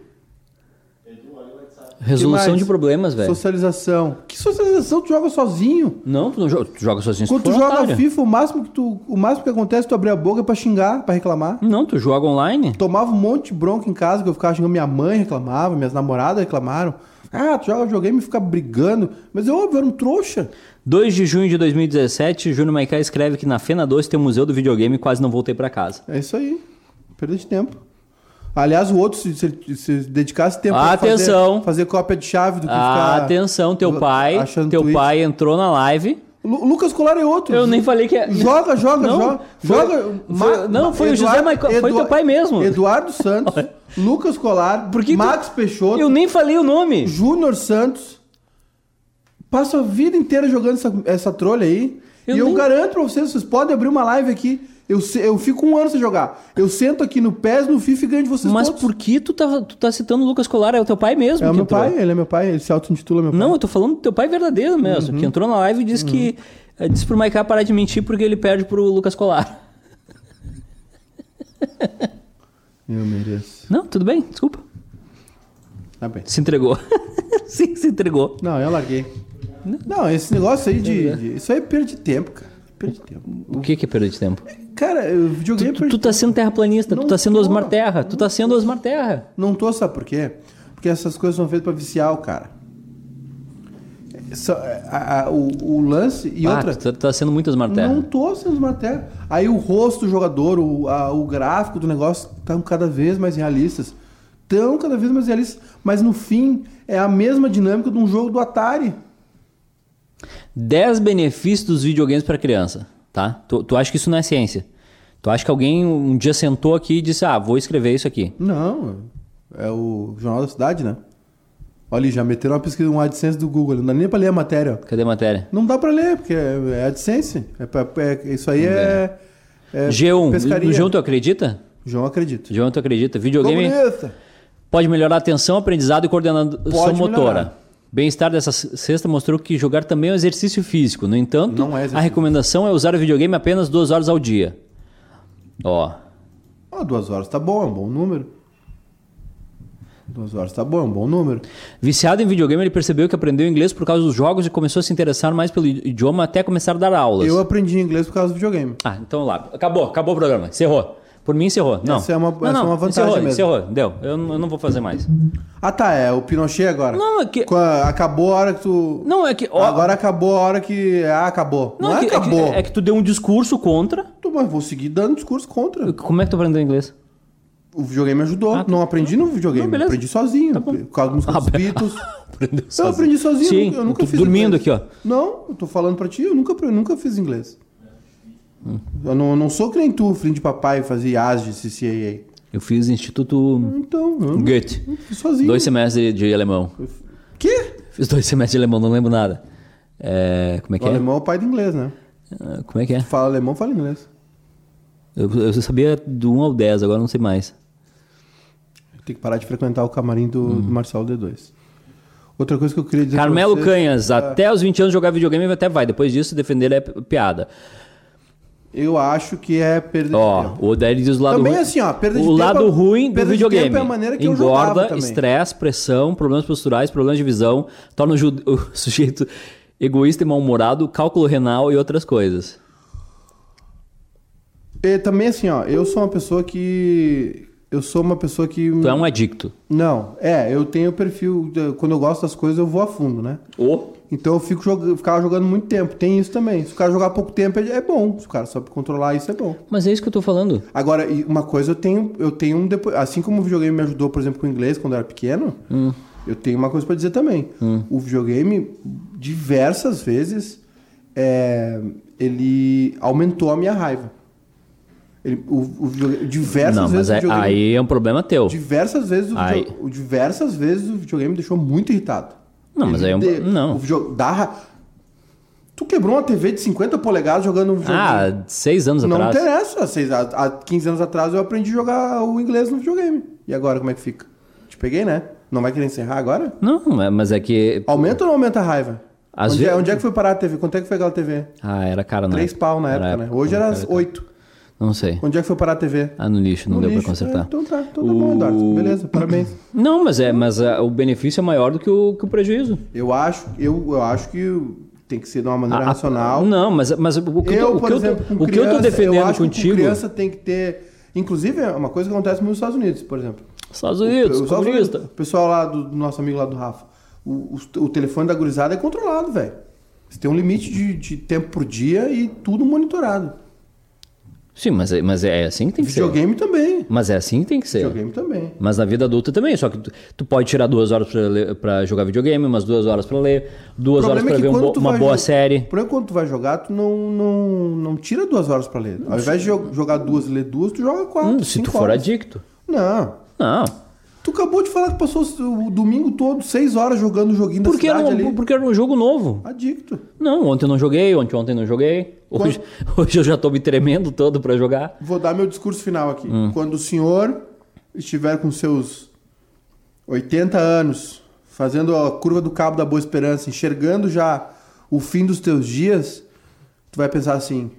Resolução de problemas, velho. Socialização. Que socialização? Tu joga sozinho. Não, tu, não joga, tu joga sozinho Quando tu joga otário. FIFA, o máximo que tu... O máximo que acontece é tu abrir a boca pra xingar, pra reclamar. Não, tu joga online. Tomava um monte de bronca em casa, que eu ficava xingando minha mãe, reclamava, minhas namoradas reclamaram. Ah, tu joga videogame e fica brigando. Mas eu, óbvio, era um trouxa. 2 de junho de 2017, Júnior Maiká escreve que na Fena 2 tem o Museu do Videogame e quase não voltei pra casa. É isso aí. Perda de tempo. Aliás, o outro, se, se, se dedicasse tempo Atenção. fazer, fazer cópia de chave do que ficar... Atenção, teu pai, teu tweet. pai entrou na live. Lu- Lucas Colar é outro. Eu nem falei que é. Joga, joga, Não, joga. foi- joga. foi- não, foi o José Maico- foi teu pai mesmo. Eduardo Santos, Lucas Colar, Por que tu- Max Peixoto, Eu nem falei o nome. Júnior Santos. Passo a vida inteira jogando essa, essa trolha aí. Eu e eu nem- garanto pra vocês, vocês podem abrir uma live aqui. Eu, eu fico um ano sem jogar. Eu sento aqui no PES, no FIFA e ganho de vocês Mas todos. por que tu tá, tu tá citando o Lucas Colar? É o teu pai mesmo É o meu entrou. pai, ele é meu pai, ele se auto-intitula meu pai. Não, eu tô falando do teu pai verdadeiro mesmo, Uhum. que entrou na live e disse que. eh, Disse pro Maiká parar de mentir porque ele perde pro Lucas Colar. Eu mereço. Não, tudo bem, desculpa. Tá bem. Se entregou. Sim, se entregou. Não, eu larguei. Não, esse negócio aí de, de- Isso aí é perda de tempo, cara. Perda de tempo. O que que é perda de tempo? Cara, eu videogame é Tu, tu de tá sendo terraplanista, tu tá sendo tô. Osmar Terra, tu tá sendo Osmar Terra. Não tô, sabe por quê? Porque essas coisas são feitas pra viciar o cara. Só- a- a- o, o lance e ah, outra. tu tá, tá sendo muito Osmar Terra. Não tô sendo matéria. Aí o rosto do jogador, o, a- o gráfico do negócio estão cada vez mais realistas. Estão cada vez mais realistas. Mas no fim, é a mesma dinâmica de um jogo do Atari. 10 benefícios dos videogames para criança, tá? Tu, tu acha que isso não é ciência? Tu acha que alguém um dia sentou aqui e disse, ah, vou escrever isso aqui? Não, é o Jornal da Cidade, né? Olha, já meteram uma pesquisa, um AdSense do Google. Não dá nem pra ler a matéria. Cadê a matéria? Não dá pra ler, porque é, é AdSense. É, pra- é- isso aí é, é G1, pescaria. G1 tu acredita? João acredita. G1 tu acredita? Videogame Comunista. pode melhorar a atenção, aprendizado e coordenação Pode motora. melhorar. Bem-estar dessa sexta mostrou que jogar também é um exercício físico. No entanto, é exercício a recomendação é usar o videogame apenas duas horas ao dia. Ó, Ó, duas horas tá bom, é um bom número. Duas horas tá bom, é um bom número. Viciado em videogame, ele percebeu que aprendeu inglês por causa dos jogos e começou a se interessar mais pelo idioma até começar a dar aulas. Eu aprendi inglês por causa do videogame. Ah, então lá. Acabou, acabou o programa. Encerrou. Por mim, encerrou. Não. Essa é uma- não, é não, uma vantagem encerrou, mesmo. Encerrou, deu. Eu, não- eu não vou fazer mais. Ah, tá, é o Pinochet agora. Não, é que. Acabou a hora que tu. Não, é que. ó, Agora acabou a hora que. Ah, acabou. Não, é, que, acabou. É que, é que tu deu um discurso contra. Tu, Mas vou seguir dando discurso contra. Como é que tu aprendeu inglês? O videogame me ajudou. Ah, tá. não aprendi no videogame. Não, aprendi sozinho. Tá música dos Ah, Beatles. Aprendeu Eu aprendi sozinho. Sim, eu nunca tô fiz dormindo inglês. aqui, ó. Não, eu tô falando pra ti, eu nunca, eu nunca fiz inglês. Eu não, eu não sou que nem tu, filho de papai, fazia ASD, CCAA. Eu fiz Instituto Então, eu Goethe. fiz sozinho. Dois semestres de alemão. Quê? Fiz dois semestres de alemão, não lembro nada. É, como é que O é? alemão é o pai do inglês, né? Ah, Como é que é? Fala alemão, fala inglês. Eu, eu sabia do 1 ao 10, agora não sei mais. Tem que parar de frequentar o camarim do, do Marcelo D2. Outra coisa que eu queria dizer. Carmelo vocês- Canhas, até os 20 anos jogar videogame até vai. Depois disso, defender é piada. Eu acho que é perda de Ó, tempo. o Odair diz o lado Também ruim. assim, ó, perda de o tempo lado é- ruim do de videogame. é a maneira que Engorda, estresse, pressão, problemas posturais, problemas de visão, torna o, o sujeito egoísta e mal-humorado, cálculo renal e outras coisas. E também assim, ó, eu sou uma pessoa que... Eu sou uma pessoa que... Tu é um adicto. Não, é, eu tenho perfil... de- Quando eu gosto das coisas, eu vou a fundo, né? Ou Então eu fico jogando, ficava jogando muito tempo. Tem isso também. Se o cara jogar pouco tempo, é bom. Se o cara sabe controlar isso, é bom. Mas é isso que eu tô falando. Agora, uma coisa eu tenho, eu tenho um depois, assim como o videogame me ajudou, por exemplo, com o inglês quando eu era pequeno, Hum. eu tenho uma coisa pra dizer também. O videogame diversas vezes é, ele aumentou a minha raiva. Ele, o, o videogame, diversas não, vezes mas é- aí é um problema teu. diversas vezes o, Aí- diversas vezes o videogame me deixou muito irritado. Não, mas aí é um- de- não. O video, dá Tu quebrou uma TV de 50 polegadas jogando um videogame. Ah, seis anos Não atrás. interessa. Seis- Há, há 15 anos atrás eu aprendi a jogar o inglês no videogame. E agora, como é que fica? Te peguei, né? Não vai querer encerrar agora? Não, é- mas é que. Aumenta ou não aumenta a raiva? Às onde, é, vezes- onde é que foi parar a TV? Quanto é que foi aquela TV? Ah, era cara, né? Três pau na época, né? Hoje era oito. Não sei. Onde é que foi parar a TV? Ah, no lixo, não No deu lixo. pra consertar. É, então tá, então tá bom, Eduardo. Beleza, parabéns. Não, mas é, mas é, o benefício é maior do que o, que o prejuízo. Eu acho, eu, eu acho que tem que ser de uma maneira A- a- racional. Não, mas, mas o, que, eu, o que exemplo, eu, tô- o que eu tô criança, defendendo eu acho que contigo. com criança tem que ter... Inclusive, é uma coisa que acontece nos Estados Unidos, por exemplo. Estados Unidos, O. O pessoal lá do, do nosso amigo lá do Rafa. O, o, o telefone da gurizada é controlado, velho. Você tem um limite de, de tempo por dia e tudo monitorado. Sim, mas é, mas é assim que tem que Videogame também. ser. Mas é assim que tem que ser. Videogame também. Mas na vida adulta também, só que tu, tu pode tirar duas horas pra, ler- pra jogar videogame, umas duas horas pra ler, duas horas pra é ver um bo- uma boa série. O problema é que quando tu vai jogar, tu não, não, não tira duas horas pra ler. Ao invés de jo- jogar duas e ler duas, tu joga quatro. Hum, se tu for horas. adicto. Não. Não. Tu acabou de falar que passou o domingo todo, seis horas jogando o joguinho da Porque era, cidade um, ali. porque era um jogo novo. Adicto. Não, ontem eu não joguei, ontem ontem não joguei. Hoje, hoje eu já tô me tremendo todo pra jogar. Vou dar meu discurso final aqui. Hum. Quando o senhor estiver com seus 80 anos, fazendo a curva do Cabo da Boa Esperança, enxergando já o fim dos teus dias, tu vai pensar assim: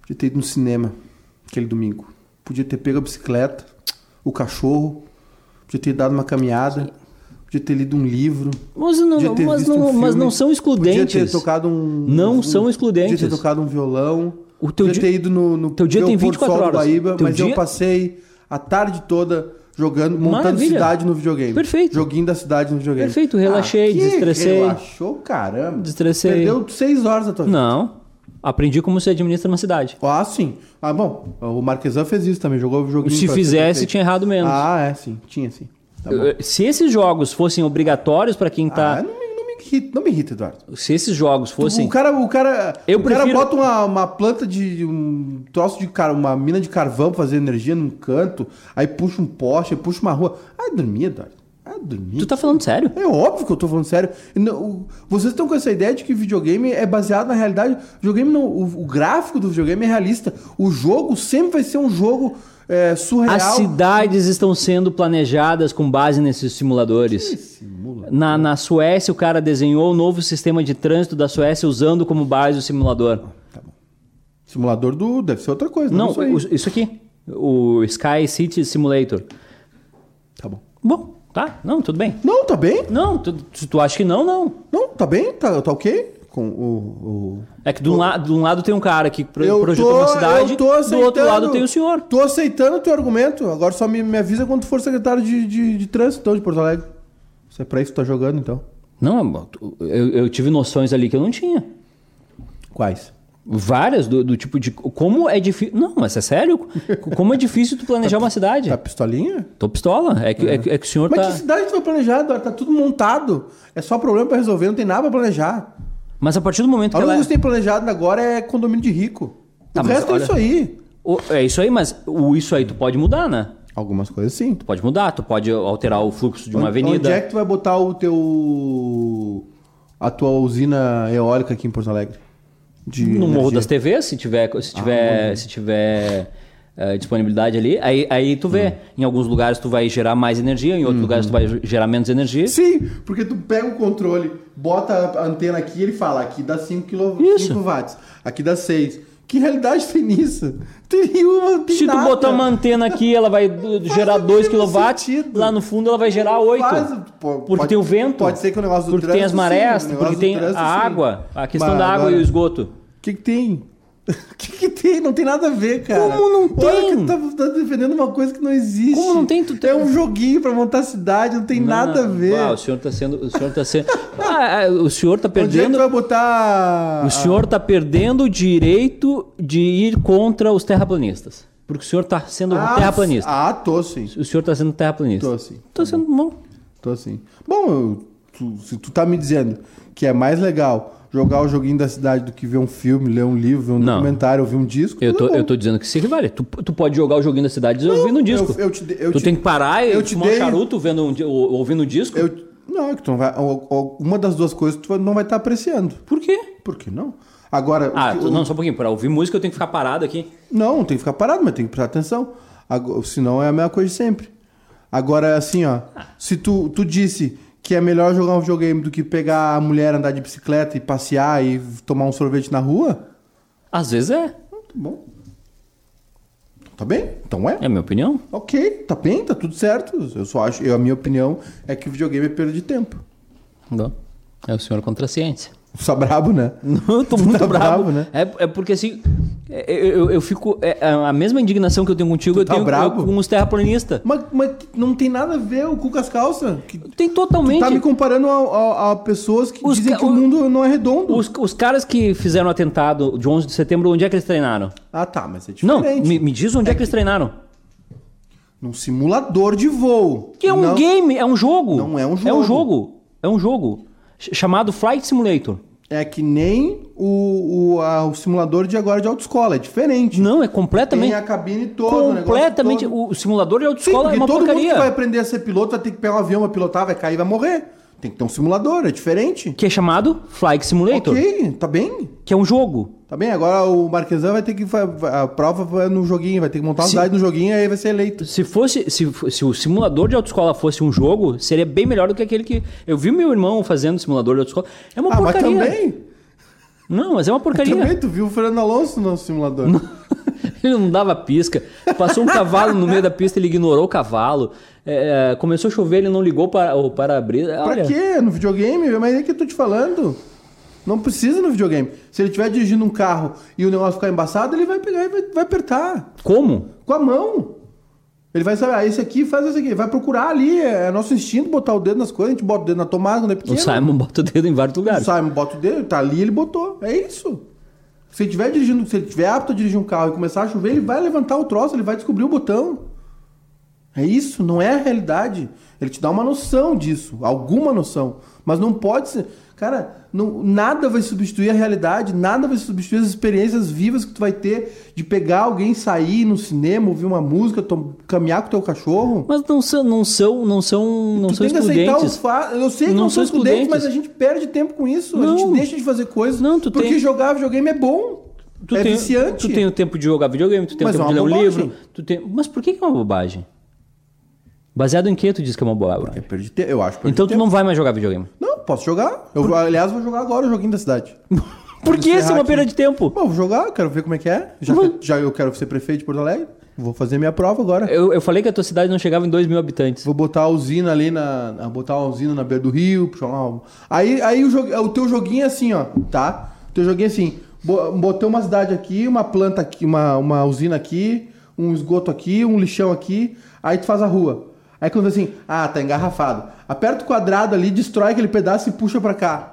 podia ter ido no cinema aquele domingo. Podia ter pego a bicicleta, o cachorro, podia ter dado uma caminhada, podia ter lido um livro. Mas não, podia ter mas visto não, um mas filme, não são Podia excludentes. ter tocado um. Não um- são excludentes. Podia ter tocado um violão. O teu podia dia- ter ido no, no teu dia tem o pôr do 24 sol do horas. Guaíba, Teu mas eu dia- passei a tarde toda jogando, montando Maravilha. cidade no videogame. Perfeito. Joguinho da cidade no videogame. Perfeito, relaxei, Ah, desestressei. Relaxou, caramba. Desestressei. Perdeu seis horas da tua vida. Não. Aprendi como se administra uma cidade. Ah, sim. Ah, bom, o Marquesan fez isso também, jogou o joguinho Se fizesse, tinha errado menos. Ah, é, sim. Tinha, sim. Tá Se esses jogos fossem obrigatórios pra quem Ah, tá. não, me, não, me irrita, não me irrita, Eduardo. Se esses jogos fossem. O cara, o cara, Eu o cara prefiro- bota uma, uma planta de um troço de car... uma mina de carvão pra fazer energia num canto, aí puxa um poste, aí puxa uma rua. Ah, dormir, Eduardo. Ah, dormir. Tu tá falando sério? É óbvio que eu tô falando sério. Não- Vocês estão com essa ideia de que videogame é baseado na realidade. Videogame não, o, o gráfico do videogame é realista. O jogo sempre vai ser um jogo é, surreal. As cidades estão sendo planejadas com base nesses simuladores. Simula. Na, na Suécia, o cara desenhou o novo sistema de trânsito da Suécia usando como base o simulador. Simulador do. Deve ser outra coisa. Não, isso aí. o- isso aqui. O Sky City Simulator. Tá bom. Bom, tá. Não, tudo bem. Não, tá bem. Não, tu, se tu acha que não, não. Não, tá bem. Tá, tá ok. Com o. o... É que de um, la- de um lado tem um cara que pro, Eu projetou tô- uma cidade, do outro lado tem o senhor. Tô aceitando o teu argumento. Agora só me, me avisa quando tu for secretário de, de, de trânsito então, de Porto Alegre. Se é pra isso que tu tá jogando, então. Não, eu, eu tive noções ali que eu não tinha. Quais? Várias do, do tipo de. Como é difícil. Não, mas é sério? Como é difícil tu planejar uma cidade? Tá pistolinha? Tô pistola. É que, é. que- é que o senhor Mas tá. que cidade tu vai planejar? Tá tudo montado. É só problema pra resolver, não tem nada pra planejar. Mas a partir do momento A que única ela. que tem planejado agora é condomínio de rico. Tá, o mas resto olha- é isso aí. O- É isso aí, mas o isso aí tu pode mudar, né? Algumas coisas sim. Tu pode mudar, tu pode alterar o fluxo de uma Onde- avenida. Onde é que tu vai botar o teu. a tua usina eólica aqui em Porto Alegre? De No Morro energia? das TVs, se tiver, se tiver, se tiver eh, disponibilidade ali, aí, aí tu vê. Em alguns lugares tu vai gerar mais energia, em outros lugares tu vai gerar menos energia. Sim, porque tu pega o controle, bota a antena aqui e ele fala, aqui dá 5 kW, Isso. 5 watts, aqui dá 6. Que realidade tem nisso? Tem nenhuma, tem Se tu nada. botar uma antena aqui, ela vai gerar o 2 mínimo kW, lá no fundo ela vai gerar 8. Faz, pô, porque pode- tem o vento. Pode ser que o negócio do Porque tem as trânsito, marés, sim, porque tem trânsito, a sim. água, a questão Mas da água agora- e o esgoto. O que, que tem? O que, que tem? Não tem nada a ver, cara. Como não Olha tem? que tu tá, tá defendendo uma coisa que não existe. Como não tem? Tu tem- É um joguinho pra montar cidade, não tem nada a Não, ver. ah, o senhor tá sendo. O senhor tá sendo. Ah, ah, o senhor tá Onde é que perdendo. vai botar... O senhor está perdendo o direito de ir contra os terraplanistas. Porque o senhor está sendo Ah, terraplanista. Ah, tô sim. O senhor está sendo terraplanista. Tô sim. Tô sendo bom. Tô sim. Bom, eu- tu- se tu tá me dizendo que é mais legal jogar o joguinho da cidade do que ver um filme, ler um livro, ver um Não. documentário, ouvir um disco... Eu tô, bom. eu tô dizendo que se equivale. Tu, tu pode jogar o joguinho da cidade ouvindo um disco. eu- eu te eu tu te- tem que parar e fumar um dei- charuto vendo um, ouvindo um disco. Não, é que tu não vai... Uma das duas coisas tu não vai estar apreciando. Por quê? Por que não? Agora... Ah, que- não, só um pouquinho. Para ouvir música eu tenho que ficar parado aqui. Não, não tem que ficar parado, mas tem que prestar atenção. Agora, senão é a mesma coisa de sempre. Agora, assim, ó. Se tu, tu disse que é melhor jogar um videogame do que pegar a mulher, andar de bicicleta e passear e tomar um sorvete na rua, Às vezes é. tá bom. Tá bem? Então é. É a minha opinião. Ok, tá bem, tá tudo certo. Eu só acho, eu, a minha opinião é que o videogame é perda de tempo. Não. É o senhor contra a ciência. Só brabo, né? Não, tô muito tá bravo. bravo, né? É, é porque assim, eu, eu, eu fico. é a mesma indignação que eu tenho contigo, eu tá tenho eu com os terraplanistas. Mas, mas não tem nada a ver o cu com as calças. Que, Tem totalmente. tá me comparando a, a- a pessoas que Os dizem ca- que o mundo não é redondo. Os, os caras que fizeram o atentado de 11 de setembro, onde é que eles treinaram? Ah, tá, mas é Não, diferente. me, me diz onde é que eles treinaram. Num simulador de voo. Que é um Não- game, é um jogo. Não é um É um jogo. jogo. É um jogo. Ch- Chamado Flight Simulator. É que nem o, o, a- o simulador de agora de autoescola. É diferente. Não, é completamente. Tem a cabine toda, o completamente. todo. O, o simulador de Sim, autoescola porque é uma todo porcaria. mundo que vai aprender a ser piloto vai ter que pegar um avião, vai pilotar, vai cair, vai morrer. Tem que ter um simulador, é diferente. Que é chamado Flight Simulator. Ok, tá bem. Que é um jogo. Tá bem, agora o Marquesan vai ter que. A prova no joguinho, vai ter que montar Sim. cidade no joguinho e aí vai ser eleito. Se fosse, se, se o simulador de autoescola fosse um jogo, seria bem melhor do que aquele que. Eu vi meu irmão fazendo simulador de autoescola. É uma Ah, mas porcaria. também. Não, mas é uma porcaria. Também, tu viu o Fernando Alonso no simulador. Ele não dava pisca. Passou um cavalo no meio da pista, ele ignorou o cavalo. É, começou a chover, ele não ligou para o para-brisa. Pra Olha, quê? No videogame? Mas é que eu tô te falando. Não precisa no videogame. Se ele estiver dirigindo um carro e o negócio ficar embaçado, ele vai pegar e vai, vai apertar. Como? Com a mão. Ele vai saber, ah, esse aqui faz esse aqui. Vai procurar ali. É nosso instinto botar o dedo nas coisas. A gente bota o dedo na tomada quando é O pequeno. Simon bota o dedo em vários O lugares. Simon bota o dedo, tá ali, ele botou. É isso. Se ele estiver dirigindo, se ele estiver apto a dirigir um carro e começar a chover, ele vai levantar o troço, ele vai descobrir o botão. É isso, não é a realidade. Ele te dá uma noção disso, alguma noção. Mas não pode ser. Cara, não- nada vai substituir a realidade, nada vai substituir as experiências vivas que tu vai ter de pegar alguém, sair no cinema, ouvir uma música, caminhar com o teu cachorro. Mas não são, não são, não são, não tu são tem que aceitar os excludentes. Eu sei que Não não, são excludentes, excludentes. mas a gente perde tempo com isso. Não. A gente deixa de fazer coisas. Não, tu porque tem- jogar videogame é bom. Tu é tem, viciante. Tu tem o tempo de jogar videogame, tu tem Mas o tempo é de ler um livro. Tu tem... Mas por que que é uma bobagem? Baseado em que tu diz que é uma É bobagem? perder te- Eu acho Então tu tempo. não vai mais jogar videogame. Não, posso jogar. Eu, aliás, vou jogar agora o joguinho da cidade. Por que isso é uma perda de tempo? Bom, vou jogar, quero ver como é que é. Já, que- já eu quero ser prefeito de Porto Alegre. Vou fazer minha prova agora. Eu, eu falei que a tua cidade não chegava em 2 mil habitantes. Vou botar a usina ali na. Botar uma usina na beira do rio. puxar uma- Aí, aí o, jogo, o teu joguinho é assim, ó, tá? O teu joguinho é assim. bo- Botei uma cidade aqui, uma planta aqui, uma, uma usina aqui, um esgoto aqui, um lixão aqui. Aí tu faz a rua. Aí quando vê assim, ah, tá engarrafado. Aperta o quadrado ali, destrói aquele pedaço e puxa pra cá.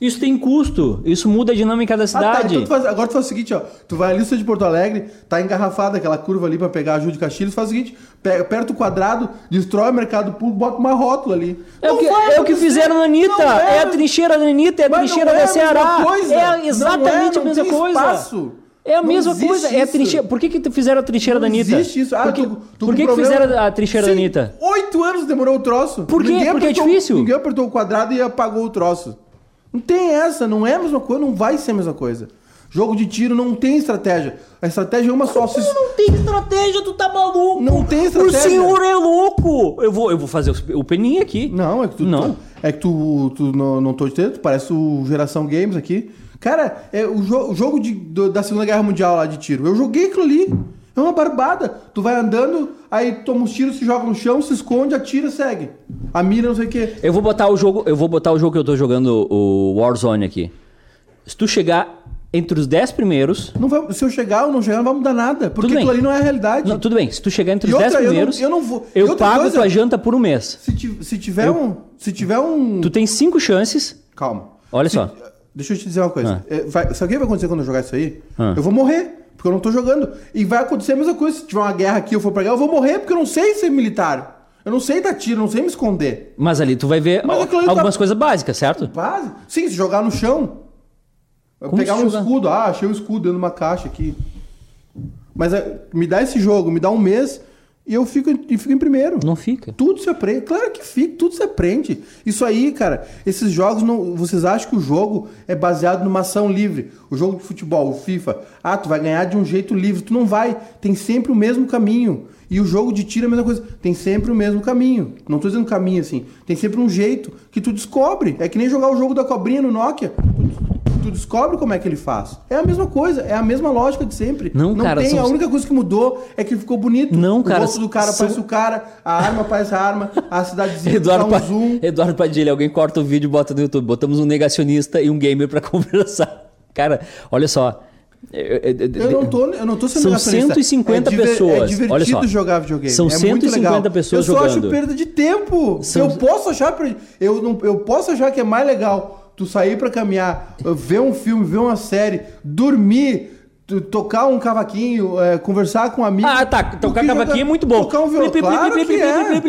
Isso tem custo. Isso muda a dinâmica da Ah, tá, cidade. então tu faz- agora tu faz o seguinte, ó. Tu vai ali no de Porto Alegre, tá engarrafada aquela curva ali pra pegar a Ju de Castilhos, faz o seguinte, pega, aperta o quadrado, destrói o mercado público, bota uma rótula ali. É o Não que, é o que fizeram na Anitta. Não É, a trincheira da Anitta, é a Mas não trincheira é da a mesma Ceará. coisa. É exatamente Não é, a mesma não tem coisa. espaço. É a Não mesma coisa. É a isso. trincheira. Por que, que tu fizeram a trincheira Não da Anitta? existe isso. Ah, por que, tu- tu por que, que fizeram a trincheira da Sim, Anitta? Oito anos demorou o troço. Por quê? Ninguém Porque é apertou- difícil. Ninguém apertou o quadrado e apagou o troço. Não tem essa, não é a mesma coisa, não vai ser a mesma coisa. Jogo de tiro não tem estratégia. A estratégia é uma só. Se- Não tem estratégia, tu tá maluco. Não tem estratégia. O senhor é louco. Eu vou, eu vou fazer o peninho aqui. Não, é que tu, Não. tu- é que tu, tu não, não tô entendendo, tu parece o Geração Games aqui. Cara, é o, jo- o jogo de- do- da Segunda Guerra Mundial lá de tiro. Eu joguei aquilo ali. É uma barbada. Tu vai andando, aí toma uns tiros, se joga no chão, se esconde, atira, segue. A mira, não sei o quê. Eu vou botar o jogo, eu vou botar o jogo que eu tô jogando, o Warzone aqui. Se tu chegar entre os 10 primeiros, Não vai- se eu chegar ou não chegar, não vai mudar nada. Porque aquilo ali não é a realidade. não, tudo bem, se tu chegar entre E os 10 outra, eu não- primeiros, eu não vou- eu pago coisa- tua janta por um mês. Se, ti- se tiver um. Se tiver um. Tu tem cinco chances. Calma. Olha Se- só. Deixa eu te dizer uma coisa. Ah. É, vai- sabe o que vai acontecer quando eu jogar isso aí? Ah. Eu vou morrer. Porque eu não tô jogando. E vai acontecer a mesma coisa. Se tiver uma guerra aqui eu for pra guerra, eu vou morrer porque eu não sei ser militar. Eu não sei dar tiro, não sei me esconder. Mas ali tu vai ver al- ali algumas tá- coisas básicas, certo? Base. Sim, se jogar no chão. Como pegar um jogar? escudo. Ah, achei um escudo dentro de uma caixa aqui. Mas é, me dá esse jogo, me dá um mês e eu fico, e fico em primeiro. Não fica. Tudo se aprende. Claro que fica, tudo se aprende. Isso aí, cara, esses jogos não. Vocês acham que o jogo é baseado numa ação livre? O jogo de futebol, o FIFA. Ah, tu vai ganhar de um jeito livre. Tu não vai. Tem sempre o mesmo caminho. E o jogo de tiro é a mesma coisa. Tem sempre o mesmo caminho. Não tô dizendo caminho assim. Tem sempre um jeito que tu descobre. É que nem jogar o jogo da cobrinha no Nokia. Tu, tu descobre como é que ele faz. É a mesma coisa. É a mesma lógica de sempre. Não, cara, tem. são- A única coisa que mudou é que ficou bonito. Não, o cara, rosto do cara são- parece o cara, a arma parece a arma, a cidadezinha Eduardo, dá um Pa- zoom. Eduardo Padilha, alguém corta o vídeo e bota no YouTube. Botamos um negacionista e um gamer pra conversar. Cara, olha só. Eu, Eu não tô, eu não tô sendo São negacionista. 150 é diver- pessoas. É Olha divertido só. jogar videogame. São é muito 150 legal. pessoas eu só jogando. acho perda de tempo. São- Eu posso achar eu não eu posso achar que é mais legal tu sair pra caminhar, ver um filme, ver uma série, dormir, tocar um cavaquinho, é, conversar com um amigo. Ah, tá. Tocar cavaquinho é muito bom. Tocar um violão. Claro que é. É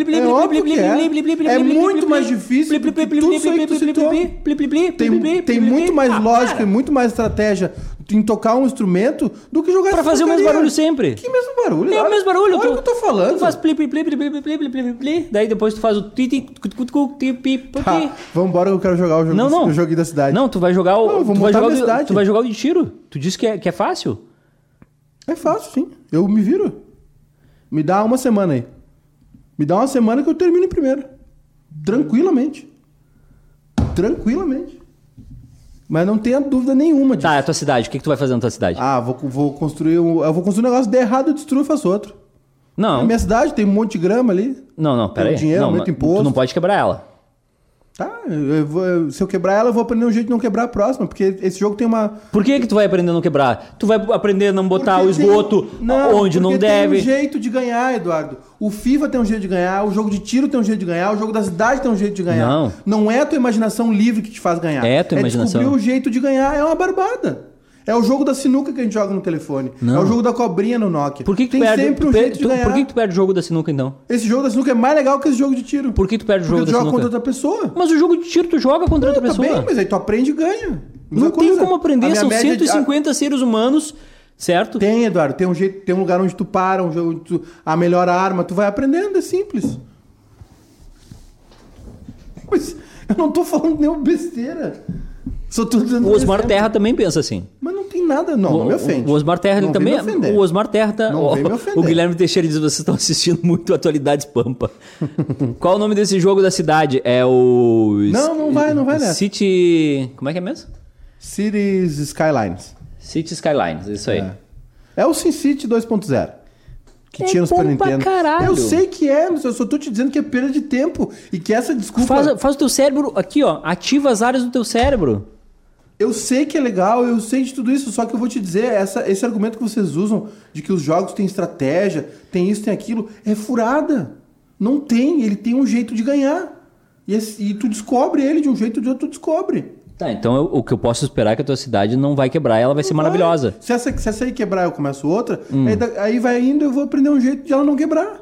é. É muito mais difícil tudo isso aí que tu citou. Tem, tem muito mais lógica para. e muito mais estratégia em tocar um instrumento do que jogar Pra fazer o mesmo barulho sempre. Que mesmo barulho? É o mesmo barulho. Olha o que eu tô falando. Tu faz pli, pli, pli, pli, pli, pli, pli, pli, daí depois tu faz o ti, ti, cu, cu, ti, pi, pi, Tá, embora que eu quero jogar o jogo, Não, não. o joguinho da cidade. Não, tu vai jogar o. Não, tu, vai jogar o tu vai jogar o de tiro. Tu disse que é, que é fácil. É fácil, sim. Eu me viro. Me dá uma semana aí. Me dá uma semana que eu termino em primeiro. Tranquilamente. Tranquilamente. Mas não tenha dúvida nenhuma disso. Tá, é a tua cidade. O que, que tu vai fazer na tua cidade? Ah, vou, vou construir um. Eu vou construir um negócio, der errado, eu destruo e faço outro. Não. Na minha cidade tem um monte de grama ali. Não, não, pera aí. dinheiro, não, mas imposto. Tu não pode quebrar ela. Tá, eu vou- se eu quebrar ela, eu vou aprender um jeito de não quebrar a próxima, porque esse jogo tem uma. Por que que tu vai aprender a não quebrar? Tu vai aprender a não botar Porque o esgoto tem- onde não deve. Tem um jeito de ganhar, Eduardo. O FIFA tem um jeito de ganhar, o jogo de tiro tem um jeito de ganhar, o jogo da cidade tem um jeito de ganhar. Não. Não é a tua imaginação livre que te faz ganhar. É a tua imaginação. É descobrir o jeito de ganhar, é uma barbada. É o jogo da sinuca que a gente joga no telefone. Não. É o jogo da cobrinha no Nokia. Por que, que tu tem perde, sempre um tu jeito de tu- ganhar. Por que, que tu perde o jogo da sinuca então? Esse jogo da sinuca é mais legal que esse jogo de tiro. Por que tu perde o Porque jogo tu da joga sinuca? contra outra pessoa. Mas o jogo de tiro tu joga contra outra Tá pessoa. bem, mas aí tu aprende e ganha. Não Mesma tem coisa. como aprender, são média de- 150 seres humanos, certo? Tem, Eduardo. Tem um jeito, tem um lugar onde tu para, um jogo, onde tu- a melhor arma, tu vai aprendendo, é simples. Mas eu não tô falando nenhuma besteira. Só tô dando O Osmar exemplo. Terra também pensa assim. Mas não nada, não, me ofende. O Osmar Terra Não também. ofender. O Osmar Terra tá. Não ó, vem me ofender. o Guilherme Teixeira diz: vocês estão assistindo muito Atualidades Pampa. Qual o nome desse jogo da cidade? É o. Não, não vai, não vai nessa. City. Como é que é mesmo? Cities Skylines. City Skylines, isso aí. É. É o SimCity 2.0. Que É tinha no Super Nintendo. caralho. Eu sei que é, mas eu só tô te dizendo que é perda de tempo. E que essa desculpa. Faz, faz o teu cérebro aqui, ó. Ativa as áreas do teu cérebro. Eu sei que é legal, eu sei de tudo isso, só que eu vou te dizer, essa, esse argumento que vocês usam de que os jogos têm estratégia, tem isso, tem aquilo, é furada. Não tem, ele tem um jeito de ganhar. E, esse- e tu descobre ele de um jeito ou de outro, tu descobre. Tá, então eu- o que eu posso esperar é que a tua cidade não vai quebrar, ela vai ser maravilhosa. Se essa, se essa aí quebrar, eu começo outra, Hum. aí, aí vai indo, eu vou aprender um jeito de ela não quebrar.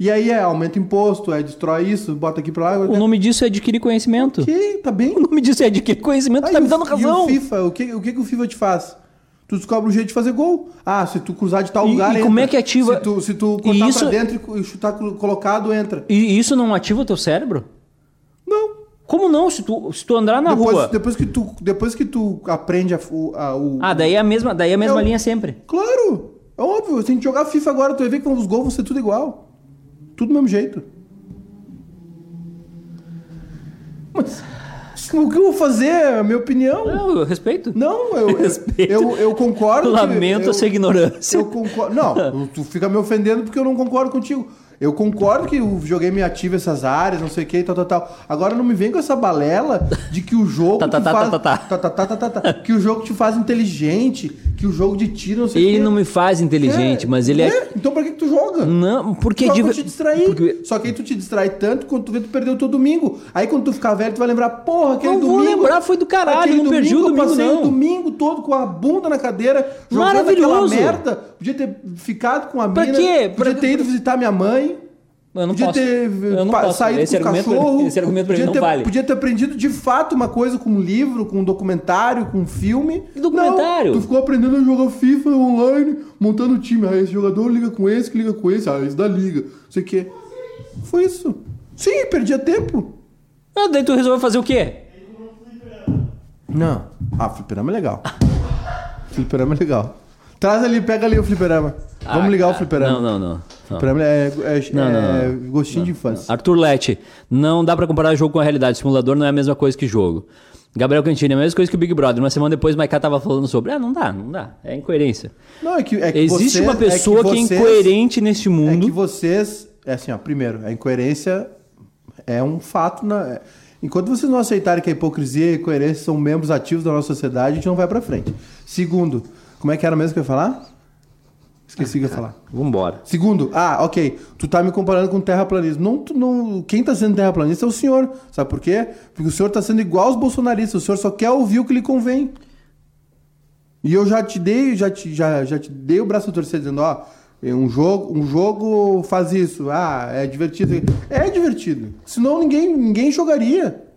E aí é, aumenta imposto, aí destrói isso, bota aqui pra lá. O nome disso é adquirir conhecimento. Ok, tá bem. O nome disso é adquirir conhecimento, Ah, tá e me dando E razão. o FIFA, o que, o que que o FIFA te faz? Tu descobre um jeito de fazer gol. Ah, se tu cruzar de tal E- lugar, e como entra. é que ativa- Se tu, se tu E cortar isso- pra dentro e chutar colo- colocado, entra. E isso não ativa o teu cérebro? Não. Como não? Se tu, se tu andar na depois, rua. depois, que tu, depois que tu aprende a, o, a- o- Ah, daí é a mesma, daí é a mesma É linha sempre. Claro! É óbvio. Se a gente jogar FIFA agora, tu vai ver que os gols vão ser tudo igual. Tudo do mesmo jeito. Mas o que eu vou fazer? É a minha opinião. Não, eu respeito. Não, eu, eu, Respeito. eu, eu concordo. que- Lamento eu, a sua ignorância. Eu concordo. Não, tu fica me ofendendo porque eu não concordo contigo. Eu concordo que o videogame ativa essas áreas, não sei o que, tal, tal, tal. Agora não me vem com essa balela de que o jogo Tá, tá, tá, faz... tá, tá, tá, tá, tá, tá. Que o jogo te faz inteligente, que o jogo de tiro, não sei o Ele quê. não me faz inteligente, mas ele é. Então pra que, que tu joga? Não, porque Joga diver- pra te distrair. Porque- Só que aí tu te distrai tanto quando tu vê tu perdeu o teu domingo. Aí quando tu ficar velho, tu vai lembrar, porra, aquele Não vou domingo. lembrar, foi do caralho, não perdi o eu domingo, passei não. o domingo todo com a bunda na cadeira, jogando Maravilhoso. aquela merda. Podia ter ficado com a Pra mina. quê? Podia Pra- ter ido visitar minha mãe. Eu não podia posso. ter Eu não posso. saído Esse com argumento, cachorros. esse argumento pra mim podia não ter, vale. Podia ter aprendido de fato uma coisa com um livro, com um documentário, com um filme. Que documentário? Não, tu ficou aprendendo a jogar FIFA online, montando time. Aí esse jogador liga com esse, que liga com esse. Ah, esse da liga. Não sei o quê. Foi isso. Sim, perdia tempo. Ah, daí tu resolveu fazer o quê? Não. Ah, fliperama é legal. fliperama é legal. Traz ali, pega ali o fliperama. Vamos Ah, ligar o cara, fliperama. Não, não, não. Fliperama é, é, Não, não, é não. gostinho de infância. Arthur Lete, não dá pra comparar jogo com a realidade. Simulador não é a mesma coisa que jogo. Gabriel Cantini, é a mesma coisa que o Big Brother. Uma semana depois, Maiká tava falando sobre. Ah, não dá, não dá. É incoerência. Não, é que, é que Existe você- uma pessoa que, vocês- é incoerente neste É mundo. que vocês. É assim, ó. Primeiro, a incoerência é um fato. Na, é- enquanto vocês não aceitarem que a hipocrisia e a incoerência são membros ativos da nossa sociedade, a gente não vai pra frente. Segundo, como é que era mesmo que eu ia falar? Esqueci o que eu ia falar. Vambora. Segundo, ah, ok, tu tá me comparando com terraplanismo. Não, tu não, quem tá sendo terraplanista é o senhor. Sabe por quê? Porque o senhor tá sendo igual aos bolsonaristas. O senhor só quer ouvir o que lhe convém. E eu já te dei, já te, já, já te dei o braço a torcer dizendo, ó, um jogo, um jogo faz isso. Ah, é divertido. É divertido. Senão ninguém, ninguém jogaria.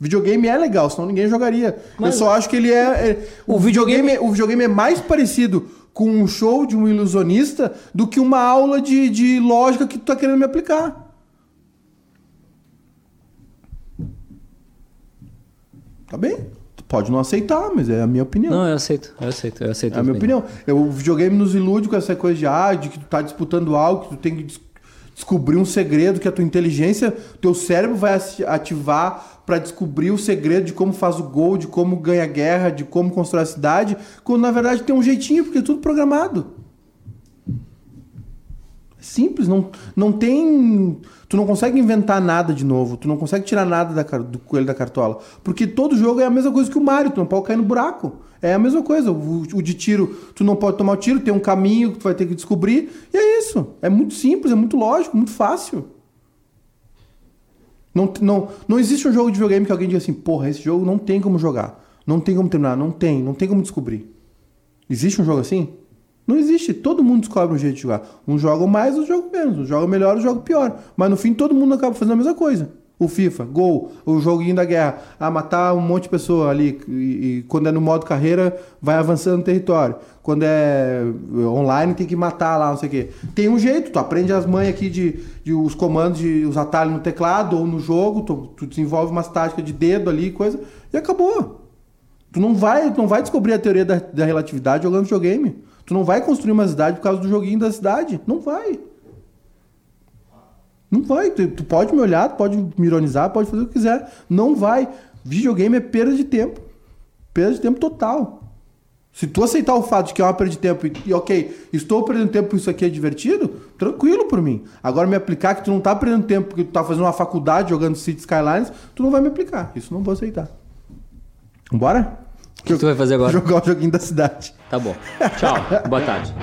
Videogame é legal, senão ninguém jogaria. Mas- eu só acho que ele é. é- o, O videogame, videogame- o videogame é mais parecido com um show de um ilusionista do que uma aula de, de lógica que tu tá querendo me aplicar. Tá bem? Tu pode não aceitar, mas é a minha opinião. Não, eu aceito, eu aceito, eu aceito. É a minha opinião. Eu, o videogame nos ilude com essa coisa de, ah, de que tu tá disputando algo, que tu tem que descobrir um segredo, que a tua inteligência, teu cérebro vai ati- ativar pra descobrir o segredo de como faz o gol, de como ganha a guerra, de como constrói a cidade, quando na verdade tem um jeitinho, porque é tudo programado. Simples, não, não tem. Tu não consegue inventar nada de novo, tu não consegue tirar nada da, do coelho da cartola. Porque todo jogo é a mesma coisa que o Mario, tu não pode cair no buraco. É a mesma coisa. O, o de tiro, tu não pode tomar o tiro, tem um caminho que tu vai ter que descobrir. E é isso. É muito simples, é muito lógico, muito fácil. Não, não, não existe um jogo de videogame que alguém diga assim, porra, esse jogo não tem como jogar. Não tem como terminar. Não tem, não tem como descobrir. Existe um jogo assim? Não existe. Todo mundo descobre um jeito de jogar. Uns jogam mais, outros jogam menos. Uns jogam melhor, outros jogam pior. Mas no fim todo mundo acaba fazendo a mesma coisa. O FIFA, Gol, o joguinho da guerra. Ah, matar um monte de pessoa ali. E, e quando é no modo carreira, vai avançando no território. Quando é online, tem que matar lá, não sei o quê. Tem um jeito, tu aprende as manhas aqui de, de os comandos, de, os atalhos no teclado ou no jogo, tu, tu desenvolve umas táticas de dedo ali, coisa, e acabou. Tu não vai, tu não vai descobrir a teoria da, da relatividade jogando videogame. Tu não vai construir uma cidade por causa do joguinho da cidade. Não vai. Não vai. Tu, tu pode me olhar, pode me ironizar, pode fazer o que quiser. Não vai. Videogame é perda de tempo. Perda de tempo total. Se tu aceitar o fato de que é uma perda de tempo e, e, ok, estou perdendo tempo isso aqui é divertido, tranquilo por mim. Agora me aplicar que tu não tá perdendo tempo porque tu tá fazendo uma faculdade jogando City Skylines, tu não vai me aplicar. Isso não vou aceitar. Bora? O que você vai fazer agora? Jogar o joguinho da cidade. Tá bom. Tchau. Boa tarde.